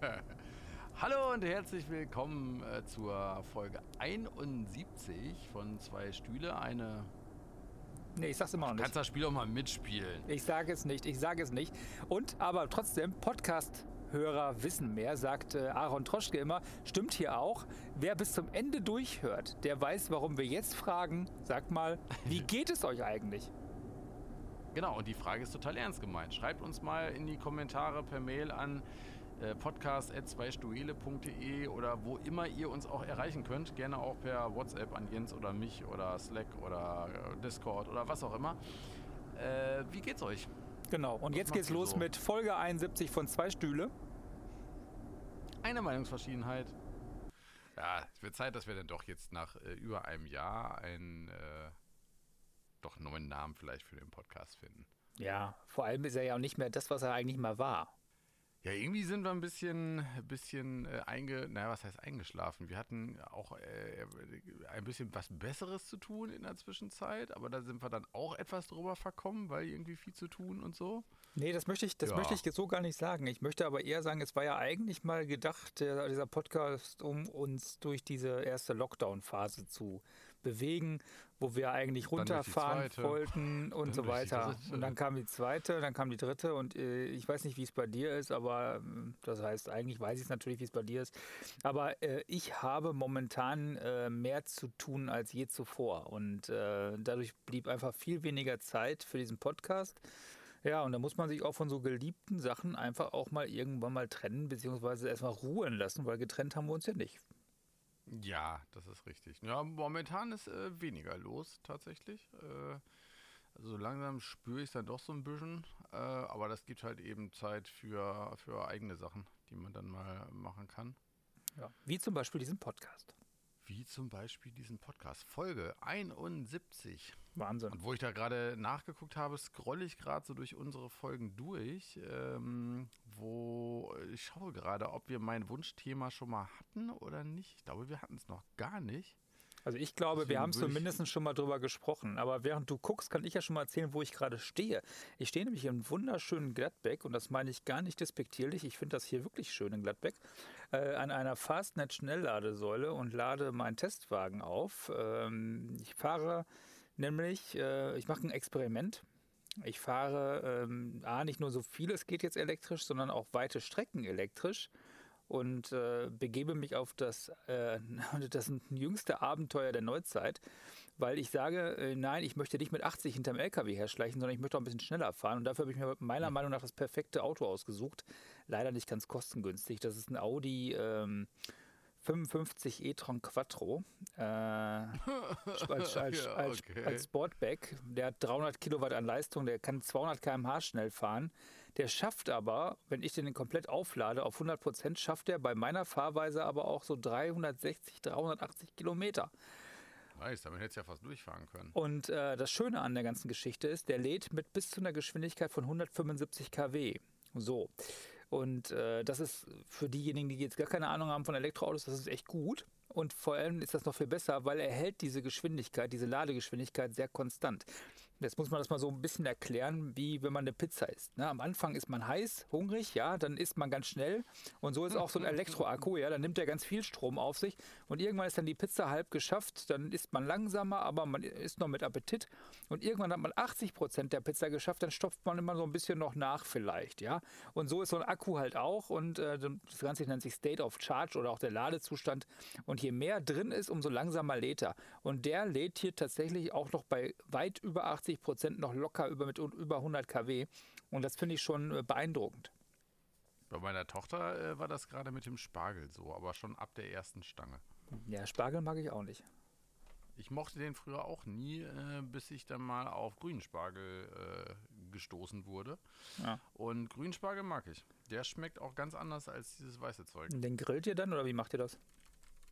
Hallo und herzlich willkommen äh, zur Folge 71 von Zwei Stühle. Eine. Nee, ich sag's immer noch nicht. Kannst das Spiel auch mal mitspielen. Ich sage es nicht, ich sage es nicht. Und aber trotzdem, Podcast-Hörer wissen mehr, sagt äh, Aaron Troschke immer. Stimmt hier auch. Wer bis zum Ende durchhört, der weiß, warum wir jetzt fragen. Sagt mal, wie geht es euch eigentlich? Genau, und die Frage ist total ernst gemeint. Schreibt uns mal in die Kommentare per Mail an äh, podcast.zweistuele.de oder wo immer ihr uns auch erreichen könnt. Gerne auch per WhatsApp an Jens oder mich oder Slack oder äh, Discord oder was auch immer. Äh, wie geht's euch? Genau, und Was jetzt geht's los so? mit Folge 71 von Zwei Stühle. Eine Meinungsverschiedenheit. Ja, es wird Zeit, dass wir dann doch jetzt nach äh, über einem Jahr einen äh, doch neuen Namen vielleicht für den Podcast finden. Ja, vor allem ist er ja auch nicht mehr das, was er eigentlich mal war. Ja, irgendwie sind wir ein bisschen, bisschen äh, einge, naja, was heißt eingeschlafen? Wir hatten auch äh, ein bisschen was Besseres zu tun in der Zwischenzeit, aber da sind wir dann auch etwas drüber verkommen, weil irgendwie viel zu tun und so. Nee, das möchte ich, das Ja. möchte ich jetzt so gar nicht sagen. Ich möchte aber eher sagen, es war ja eigentlich mal gedacht, der, dieser Podcast, um uns durch diese erste Lockdown-Phase zu bewegen, wo wir eigentlich runterfahren wollten und Dann so weiter. Und dann kam die zweite, dann kam die dritte und äh, ich weiß nicht, wie es bei dir ist, aber ähm, das heißt, eigentlich weiß ich es natürlich, wie es bei dir ist. Aber äh, ich habe momentan äh, mehr zu tun als je zuvor und äh, dadurch blieb einfach viel weniger Zeit für diesen Podcast. Ja, und da muss man sich auch von so geliebten Sachen einfach auch mal irgendwann mal trennen, beziehungsweise erstmal ruhen lassen, weil getrennt haben wir uns ja nicht. Ja, das ist richtig. Ja, momentan ist äh, weniger los tatsächlich. Äh, also so langsam spüre ich es dann doch so ein bisschen, äh, aber das gibt halt eben Zeit für, für eigene Sachen, die man dann mal machen kann. Ja. Wie zum Beispiel diesen Podcast. Wie zum Beispiel diesen Podcast. Folge 71. Wahnsinn. Und wo ich da gerade nachgeguckt habe, scrolle ich gerade so durch unsere Folgen durch, ähm, wo ich schaue gerade, ob wir mein Wunschthema schon mal hatten oder nicht. Ich glaube, wir hatten es noch gar nicht. Also ich glaube, wir haben ich- zumindest schon mal drüber gesprochen. Aber während du guckst, kann ich ja schon mal erzählen, wo ich gerade stehe. Ich stehe nämlich im wunderschönen Gladbeck und das meine ich gar nicht despektierlich. Ich finde das hier wirklich schön in Gladbeck. Äh, an einer Fastnet-Schnellladesäule und lade meinen Testwagen auf. Ähm, ich fahre nämlich, äh, ich mache ein Experiment. Ich fahre ähm, A, nicht nur so viel, es geht jetzt elektrisch, sondern auch weite Strecken elektrisch und äh, begebe mich auf das, äh, das jüngste Abenteuer der Neuzeit, weil ich sage, äh, nein, ich möchte nicht mit 80 hinterm LKW herschleichen, sondern ich möchte auch ein bisschen schneller fahren und dafür habe ich mir meiner Meinung nach das perfekte Auto ausgesucht. Leider nicht ganz kostengünstig. Das ist ein Audi ähm, 55 e-tron Quattro äh, als, als, Ja, okay. als Sportback. Der hat 300 Kilowatt an Leistung, der kann 200 km/h schnell fahren. Der schafft aber, wenn ich den komplett auflade, auf 100 Prozent, schafft er bei meiner Fahrweise aber auch so 360, 380 Kilometer. Nice, damit hättest du ja fast durchfahren können. Und äh, das Schöne an der ganzen Geschichte ist, der lädt mit bis zu einer Geschwindigkeit von 175 kW. So. Und äh, das ist für diejenigen, die jetzt gar keine Ahnung haben von Elektroautos, das ist echt gut. Und vor allem ist das noch viel besser, weil er hält diese Geschwindigkeit, diese Ladegeschwindigkeit sehr konstant. Jetzt muss man das mal so ein bisschen erklären, wie wenn man eine Pizza isst. Ne? Am Anfang ist man heiß, hungrig, ja, dann isst man ganz schnell. Und so ist auch so ein Elektroakku, ja, dann nimmt er ganz viel Strom auf sich. Und irgendwann ist dann die Pizza halb geschafft, dann isst man langsamer, aber man isst noch mit Appetit. Und irgendwann hat man 80 Prozent der Pizza geschafft, dann stopft man immer so ein bisschen noch nach vielleicht, ja. Und so ist so ein Akku halt auch. Und äh, das Ganze nennt sich State of Charge oder auch der Ladezustand. Und je mehr drin ist, umso langsamer lädt er. Und der lädt hier tatsächlich auch noch bei weit über 80 Prozent noch locker über mit über 100 kW. Und das finde ich schon äh, beeindruckend. Bei meiner Tochter äh, war das gerade mit dem Spargel so, aber schon ab der ersten Stange. Ja, Spargel mag ich auch nicht. Ich mochte den früher auch nie, äh, bis ich dann mal auf Grünspargel äh, gestoßen wurde. Ja. Und Grünspargel mag ich. Der schmeckt auch ganz anders als dieses weiße Zeug. Den grillt ihr dann oder wie macht ihr das?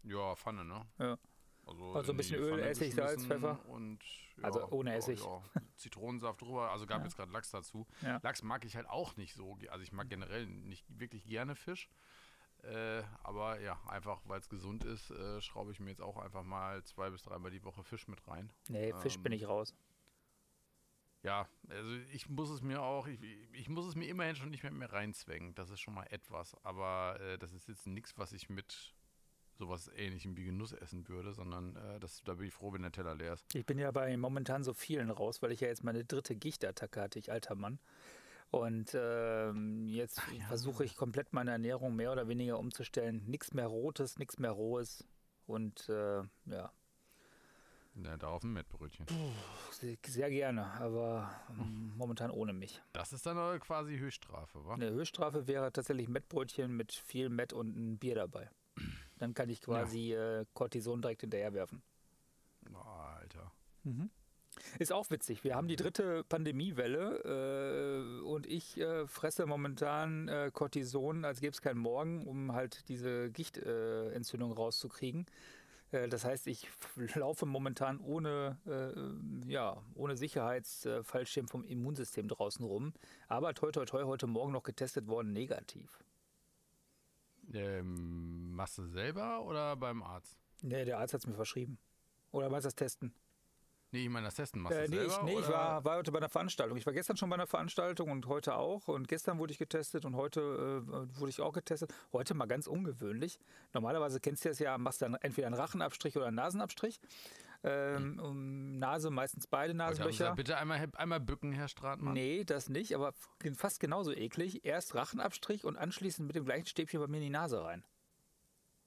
Ja, Pfanne, ne? Ja. Also, Also ein in bisschen Öl, Essig, Salz, Pfeffer? Und, ja, Also ohne ja, Essig. Ja, Zitronensaft drüber. Also gab jetzt gerade Lachs dazu. Ja. Lachs mag ich halt auch nicht so. Also ich mag generell nicht wirklich gerne Fisch. Äh, aber ja, einfach weil es gesund ist, äh, schraube ich mir jetzt auch einfach mal zwei bis dreimal die Woche Fisch mit rein. Nee, Fisch bin Ähm, ich raus. ja, also ich muss es mir auch, ich, ich muss es mir immerhin schon nicht mehr, mehr reinzwängen. Das ist schon mal etwas. Aber äh, das ist jetzt nichts, was ich mit sowas ähnlichem wie Genuss essen würde, sondern äh, das, da bin ich froh, wenn der Teller leer ist. Ich bin ja bei momentan so vielen raus, weil ich ja jetzt meine dritte Gichtattacke hatte, ich alter Mann. Und ähm, jetzt ja. versuche ich komplett meine Ernährung mehr oder weniger umzustellen. Nichts mehr Rotes, nichts mehr Rohes. Und äh, ja, ja, da auf dem Mettbrötchen. Sehr, sehr gerne, aber momentan ohne mich. Das ist dann quasi Höchststrafe, wa? Eine Höchststrafe wäre tatsächlich Mettbrötchen mit viel Mett und ein Bier dabei. Dann kann ich quasi ja. äh, Cortison direkt hinterher werfen. Oh, Alter. Mhm. Ist auch witzig. Wir haben die dritte Pandemiewelle äh, und ich äh, fresse momentan äh, Cortison, als gäbe es keinen Morgen, um halt diese Gichtentzündung rauszukriegen. Äh, das heißt, ich laufe momentan ohne, äh, ja, ohne Sicherheitsfallschirm vom Immunsystem draußen rum. Aber toi toi toi heute Morgen noch getestet worden, negativ. Ähm, machst du selber oder beim Arzt? Nee, der Arzt hat es mir verschrieben. Oder meinst du das Testen? Nee, ich meine das Testen machst äh, du nee, selber, ich, nee, ich war, war, heute bei einer Veranstaltung. Ich war gestern schon bei einer Veranstaltung und heute auch. Und gestern wurde ich getestet und heute äh, wurde ich auch getestet. Heute mal ganz ungewöhnlich. Normalerweise kennst du das ja, machst dann entweder einen Rachenabstrich oder einen Nasenabstrich. Ähm, um Nase, meistens beide Nasenlöcher. bitte einmal, einmal bücken, Herr Stratmann. Nee, das nicht, aber fast genauso eklig. Erst Rachenabstrich und anschließend mit dem gleichen Stäbchen bei mir in die Nase rein.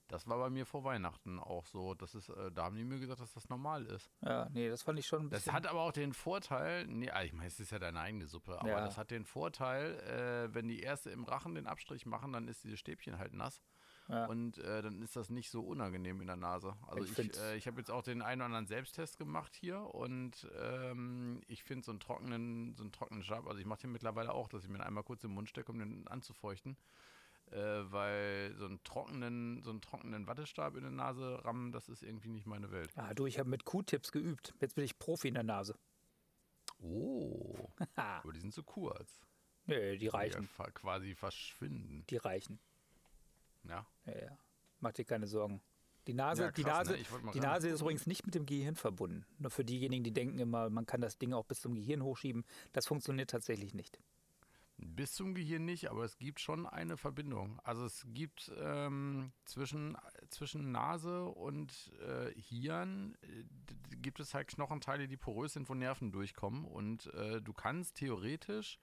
Das war bei mir vor Weihnachten auch so. Das ist, äh, da haben die mir gesagt, dass das normal ist. Ja, nee, das fand ich schon ein bisschen. Das hat aber auch den Vorteil, nee, ah, ich meine, es ist ja deine eigene Suppe, aber ja. das hat den Vorteil, äh, wenn die erste im Rachen den Abstrich machen, dann ist dieses Stäbchen halt nass. Ja. Und äh, dann ist das nicht so unangenehm in der Nase. Also ich, ich, äh, ich habe jetzt auch den einen oder anderen Selbsttest gemacht hier und ähm, ich finde so einen trockenen, so einen trockenen Stab, also ich mache den mittlerweile auch, dass ich mir einmal kurz im Mund stecke, um den anzufeuchten äh, weil so einen trockenen, so einen trockenen Wattestab in der Nase rammen, das ist irgendwie nicht meine Welt. Ah, du, ich habe mit Q-Tips geübt. Jetzt bin ich Profi in der Nase. Oh, aber die sind zu kurz. Nee, die reichen. Die quasi verschwinden. Die reichen. Ja. Ja, ja. Mach dir keine Sorgen. Die Nase, ja, krass, die Nase, ne? die Nase ist übrigens nicht mit dem Gehirn verbunden. Nur für diejenigen, die denken immer, man kann das Ding auch bis zum Gehirn hochschieben. Das funktioniert tatsächlich nicht. Bis zum Gehirn nicht, aber es gibt schon eine Verbindung. Also es gibt ähm, zwischen, zwischen Nase und äh, Hirn äh, gibt es halt Knochenteile, die porös sind, wo Nerven durchkommen. Und äh, du kannst theoretisch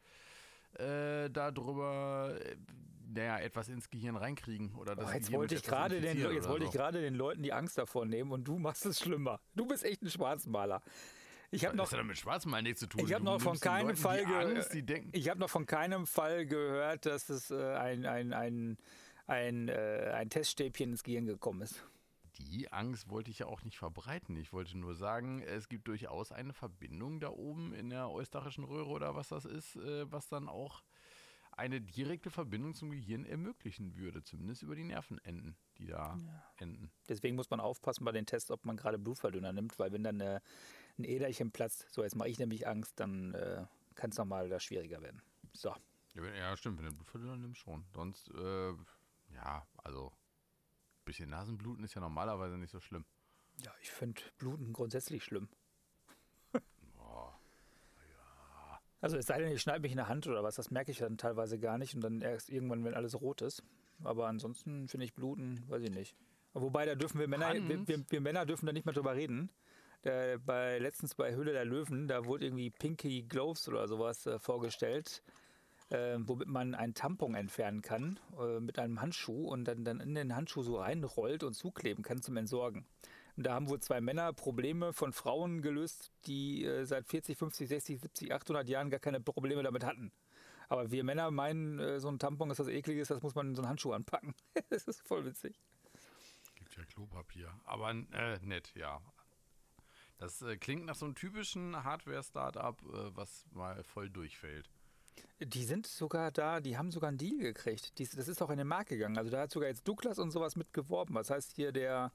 äh, darüber äh, naja, etwas ins Gehirn reinkriegen oder das oh, jetzt wollte ich gerade den jetzt wollte so. ich gerade den Leuten die Angst davor nehmen und du machst es schlimmer. Du bist echt ein Schwarzmaler. Ich habe noch, hat mit Schwarzmal nichts zu tun. Ich habe noch von keinem Leuten, Fall gehört. Ich habe noch von keinem Fall gehört, dass es äh, ein, ein, ein, ein, äh, ein Teststäbchen ins Gehirn gekommen ist. Die Angst wollte ich ja auch nicht verbreiten. Ich wollte nur sagen, es gibt durchaus eine Verbindung da oben in der eustachischen Röhre oder was das ist, äh, was dann auch eine direkte Verbindung zum Gehirn ermöglichen würde, zumindest über die Nervenenden, die da ja. enden. Deswegen muss man aufpassen bei den Tests, ob man gerade Blutverdünner nimmt, weil wenn dann eine ein Äderchen platzt, so jetzt mache ich nämlich Angst, dann äh, kann es nochmal da schwieriger werden. So. Ja, stimmt, wenn du Blutverdünner nimmst schon. Sonst, äh, ja, also bisschen Nasenbluten ist ja normalerweise nicht so schlimm. Ja, ich finde Bluten grundsätzlich schlimm. Boah, ja. Also es sei denn, ich schneide mich in der Hand oder was, das merke ich dann teilweise gar nicht und dann erst irgendwann, wenn alles rot ist. Aber ansonsten finde ich Bluten, weiß ich nicht. Wobei, da dürfen wir Männer, wir, wir, wir, Männer dürfen da nicht mehr drüber reden der, bei, letztens bei Höhle der Löwen, da wurde irgendwie Pinky Gloves oder sowas äh, vorgestellt, äh, womit man einen Tampon entfernen kann äh, mit einem Handschuh und dann, dann in den Handschuh so reinrollt und zukleben kann zum Entsorgen. Und da haben wohl zwei Männer Probleme von Frauen gelöst, die äh, seit 40, 50, 60, 70, 800 Jahren gar keine Probleme damit hatten. Aber wir Männer meinen, äh, so ein Tampon ist was Ekliges, das muss man in so einen Handschuh anpacken. das ist voll witzig. Gibt ja Klopapier. Aber äh, nett, ja. Das äh, klingt nach so einem typischen Hardware-Startup, was mal voll durchfällt. Die sind sogar da, die haben sogar einen Deal gekriegt. Die, das ist auch in den Markt gegangen. Also da hat sogar jetzt Douglas und sowas mitgeworben. Was heißt hier der,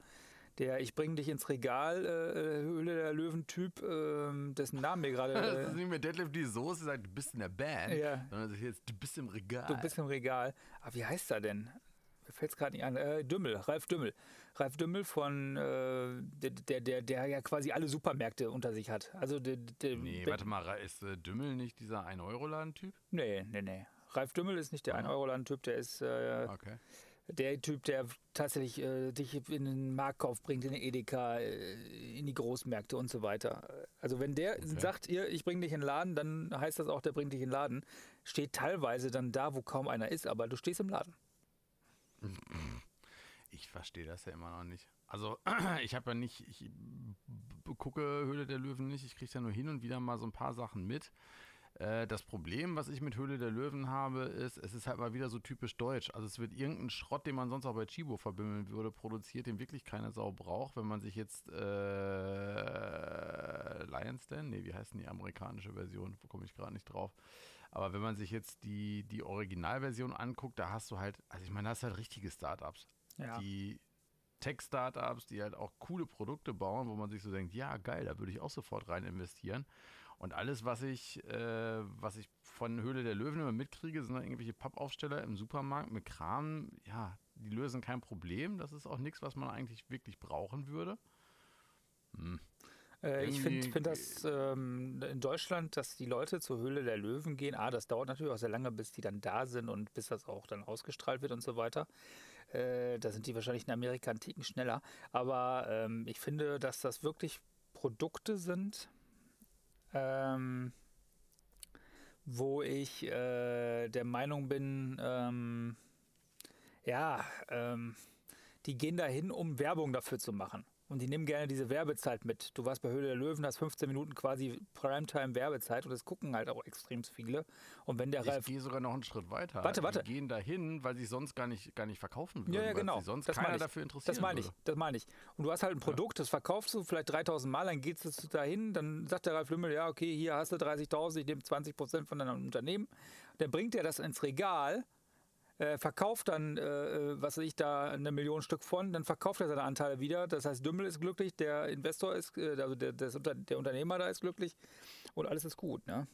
der Ich bring dich ins Regal, äh, Höhle der Löwen-Typ, äh, dessen Namen mir gerade. Äh, das ist nicht mehr Deadlift die Soße, sagt, du bist in der Band, ja. sondern jetzt, du bist im Regal. Du bist im Regal. Aber wie heißt er denn? Fällt es gerade nicht an, äh, Dümmel, Ralf Dümmel. Ralf Dümmel von, äh, der, der, der, ja quasi alle Supermärkte unter sich hat. Also der, der, Nee, warte mal, ist äh, Dümmel nicht dieser 1-Euro-Laden-Typ? Nee, nee, nee. Ralf Dümmel ist nicht der Ah. 1-Euro-Laden-Typ, der ist äh, Okay. der Typ, der tatsächlich äh, dich in den Marktkauf bringt, in den Edeka, äh, in die Großmärkte und so weiter. Also wenn der Okay. sagt, ihr, ich bringe dich in den Laden, dann heißt das auch, der bringt dich in den Laden. Steht teilweise dann da, wo kaum einer ist, aber du stehst im Laden. Ich verstehe das ja immer noch nicht. Also, ich habe ja nicht, ich gucke Höhle der Löwen nicht, ich kriege ja nur hin und wieder mal so ein paar Sachen mit. Äh, Das Problem, was ich mit Höhle der Löwen habe, ist, es ist halt mal wieder so typisch deutsch. Also es wird irgendein Schrott, den man sonst auch bei Chibo verbimmeln würde, produziert, den wirklich keine Sau braucht. Wenn man sich jetzt äh, Lions Den, nee, wie heißt denn die amerikanische Version? Wo komme ich gerade nicht drauf? Aber wenn man sich jetzt die, die Originalversion anguckt, da hast du halt, also ich meine, da hast du halt richtige Startups Ja. die Tech-Startups, die halt auch coole Produkte bauen, wo man sich so denkt, ja geil, da würde ich auch sofort rein investieren. Und alles, was ich, äh, was ich von Höhle der Löwen immer mitkriege, sind dann irgendwelche Pappaufsteller im Supermarkt mit Kram. Ja, die lösen kein Problem. Das ist auch nichts, was man eigentlich wirklich brauchen würde. Hm. Äh, ich finde find das ähm, in Deutschland, dass die Leute zur Höhle der Löwen gehen. Ah, das dauert natürlich auch sehr lange, bis die dann da sind und bis das auch dann ausgestrahlt wird und so weiter. Äh, da sind die wahrscheinlich in Amerika einen Ticken schneller. Aber ähm, ich finde, dass das wirklich Produkte sind, ähm, wo ich äh, der Meinung bin, ähm, ja, ähm, die gehen dahin, um Werbung dafür zu machen. Und die nehmen gerne diese Werbezeit mit. Du warst bei Höhle der Löwen, hast 15 Minuten quasi Primetime-Werbezeit und das gucken halt auch extrem viele. Und wenn der Ich Ralf. gehe sogar noch einen Schritt weiter. Warte, warte. Die gehen dahin, weil sie sonst gar nicht, gar nicht verkaufen würden. Ja, ja, weil genau. sich sonst Das keiner meine ich. dafür interessiert. Das meine ich, das meine ich. Und du hast halt ein Produkt, das verkaufst du vielleicht 3000 Mal, dann geht es dahin, dann sagt der Ralf Lümmel, ja, okay, hier hast du 30.000, ich nehme 20 Prozent von deinem Unternehmen. Dann bringt er das ins Regal, äh, verkauft dann, äh, äh, was weiß ich, da eine Million Stück von, dann verkauft er seine Anteile wieder. Das heißt, Dümmel ist glücklich, der Investor ist, äh, also der, das der Unternehmer da ist glücklich und alles ist gut. Ne?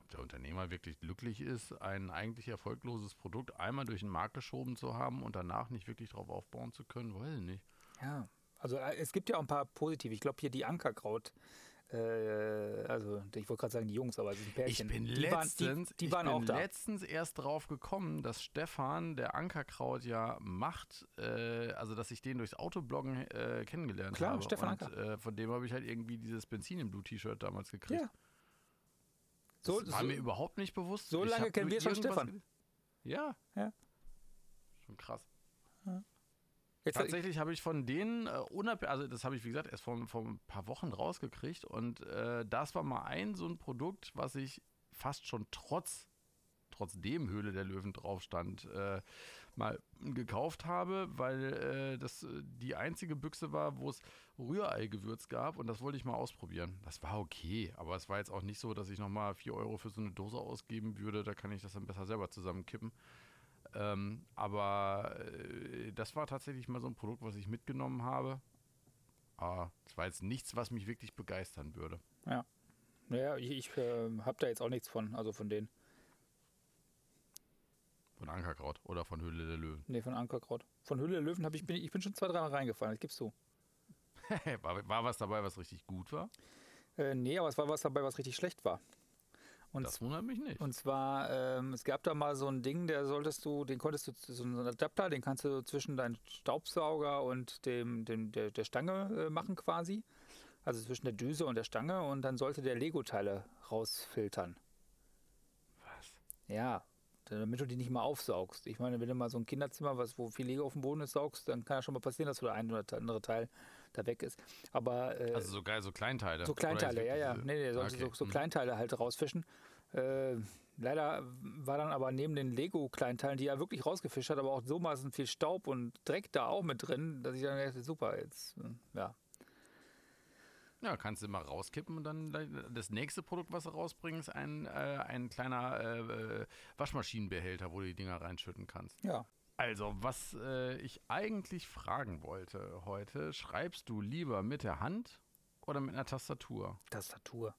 ob der Unternehmer wirklich glücklich ist, ein eigentlich erfolgloses Produkt einmal durch den Markt geschoben zu haben und danach nicht wirklich darauf aufbauen zu können, weiß ich nicht. Ja, also äh, es gibt ja auch ein paar positive. Ich glaube hier die Ankerkraut, äh, also ich wollte gerade sagen die Jungs, aber es ist ein Ich Pärchen. bin die waren, letztens, die, die ich waren bin auch da. letztens erst drauf gekommen, dass Stefan, der Ankerkraut ja macht, äh, also dass ich den durchs Autobloggen äh, kennengelernt Klar, habe. Stefan und, Anker. äh, von dem habe ich halt irgendwie dieses Benzin im Blue-T-Shirt damals gekriegt. Ja. So, das war so, mir überhaupt nicht bewusst. so Ich lange kennen wir schon Stefan. Ja. Ja. Schon krass. Jetzt, Tatsächlich habe ich von denen, äh, also das habe ich wie gesagt erst vor, vor ein paar Wochen rausgekriegt und äh, das war mal ein so ein Produkt, was ich fast schon trotz trotzdem Höhle der Löwen drauf stand, äh, mal gekauft habe, weil äh, das äh, die einzige Büchse war, wo es Rührei-Gewürz gab und das wollte ich mal ausprobieren. Das war okay, aber es war jetzt auch nicht so, dass ich nochmal 4 Euro für so eine Dose ausgeben würde. Da kann ich das dann besser selber zusammenkippen. Ähm, aber äh, das war tatsächlich mal so ein Produkt, was ich mitgenommen habe. Aber es war jetzt nichts, was mich wirklich begeistern würde. naja, ich, ich äh, habe da jetzt auch nichts von, also von denen. Von Ankerkraut oder von Höhle der Löwen. Nee, von Ankerkraut. Von Höhle der Löwen habe ich, bin, ich bin schon zwei, dreimal reingefallen, das gibst du. war, war was dabei, was richtig gut war? Äh, nee, aber es war was dabei, was richtig schlecht war. Und das wundert mich nicht. Und zwar, ähm, es gab da mal so ein Ding, der solltest du, den konntest du, so einen Adapter, den kannst du zwischen deinem Staubsauger und dem, dem der, der Stange äh, machen quasi. Also zwischen der Düse und der Stange und dann sollte der Lego-Teile rausfiltern. was? Ja, damit du die nicht mal aufsaugst. Ich meine, wenn du mal so ein Kinderzimmer, was, wo viel Lego auf dem Boden ist, saugst, dann kann ja schon mal passieren, dass so der ein oder andere Teil da weg ist. Aber äh, Also so geil, so Kleinteile. so Kleinteile, ja, ja. Nee, nee, sollte Okay, so, so hm. Kleinteile halt rausfischen. Äh, leider war dann aber neben den Lego-Kleinteilen, die er wirklich rausgefischt hat, aber auch so maßen viel Staub und Dreck da auch mit drin, dass ich dann dachte, super, jetzt, äh, ja. Ja, kannst du mal rauskippen und dann das nächste Produkt, was sie rausbringen, ist ein, äh, ein kleiner äh, äh, Waschmaschinenbehälter, wo du die Dinger reinschütten kannst. Ja. Also, was äh, ich eigentlich fragen wollte heute, schreibst du lieber mit der Hand oder mit einer Tastatur? Tastatur.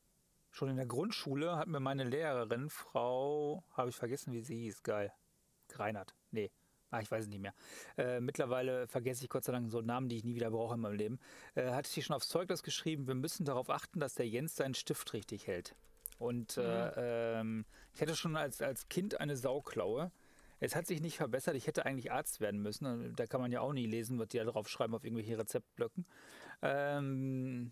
Schon in der Grundschule hat mir meine Lehrerin, Frau, habe ich vergessen, wie sie hieß, geil. Reinhardt. Nee, ah, ich weiß es nicht mehr. Äh, mittlerweile vergesse ich Gott sei Dank so Namen, die ich nie wieder brauche in meinem Leben. Äh, hatte sie schon aufs Zeugnis geschrieben, wir müssen darauf achten, dass der Jens seinen Stift richtig hält. Und mhm. äh, ähm, ich hatte schon als, als Kind eine Sauklaue. Es hat sich nicht verbessert. Ich hätte eigentlich Arzt werden müssen. Da kann man ja auch nie lesen, was die da drauf schreiben auf irgendwelche Rezeptblöcken. Ähm,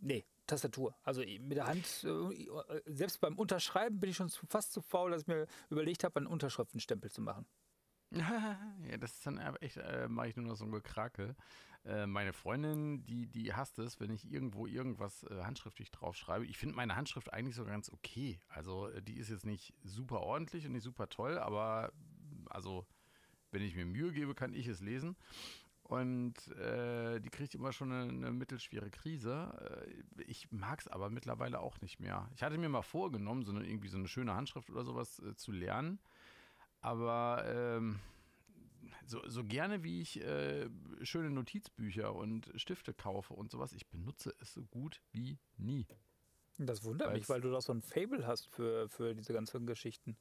nee, Tastatur. Also mit der Hand, äh, selbst beim Unterschreiben bin ich schon fast zu faul, dass ich mir überlegt habe, einen Unterschriftenstempel zu machen. ja, das ist dann echt, äh, mache ich nur noch so ein Gekrakel. Äh, meine Freundin, die, die hasst es, wenn ich irgendwo irgendwas äh, handschriftlich draufschreibe. Ich finde meine Handschrift eigentlich so ganz okay. Also äh, die ist jetzt nicht super ordentlich und nicht super toll, aber also wenn ich mir Mühe gebe, kann ich es lesen. Und äh, die kriegt immer schon eine, eine mittelschwere Krise. Äh, ich mag es aber mittlerweile auch nicht mehr. Ich hatte mir mal vorgenommen, so eine, irgendwie so eine schöne Handschrift oder sowas äh, zu lernen. Aber ähm, so, so gerne wie ich äh, schöne Notizbücher und Stifte kaufe und sowas, ich benutze es so gut wie nie. Das wundert Weil's mich, weil du doch so ein Fable hast für, für diese ganzen Geschichten.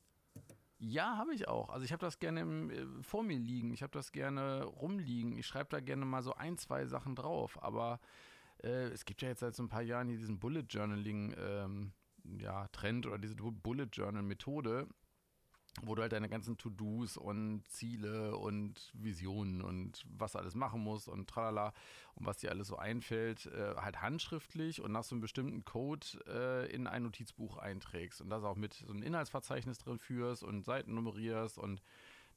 Ja, habe ich auch. Also ich habe das gerne im, äh, vor mir liegen. Ich habe das gerne rumliegen. Ich schreibe da gerne mal so ein, zwei Sachen drauf. Aber äh, es gibt ja jetzt seit so ein paar Jahren hier diesen Bullet Journaling ähm, ja, Trend oder diese Bullet Journal Methode wo du halt deine ganzen To-Dos und Ziele und Visionen und was du alles machen musst und tralala und was dir alles so einfällt, äh, halt handschriftlich und nach so einem bestimmten Code äh, in ein Notizbuch einträgst und das auch mit so einem Inhaltsverzeichnis drin führst und Seiten nummerierst und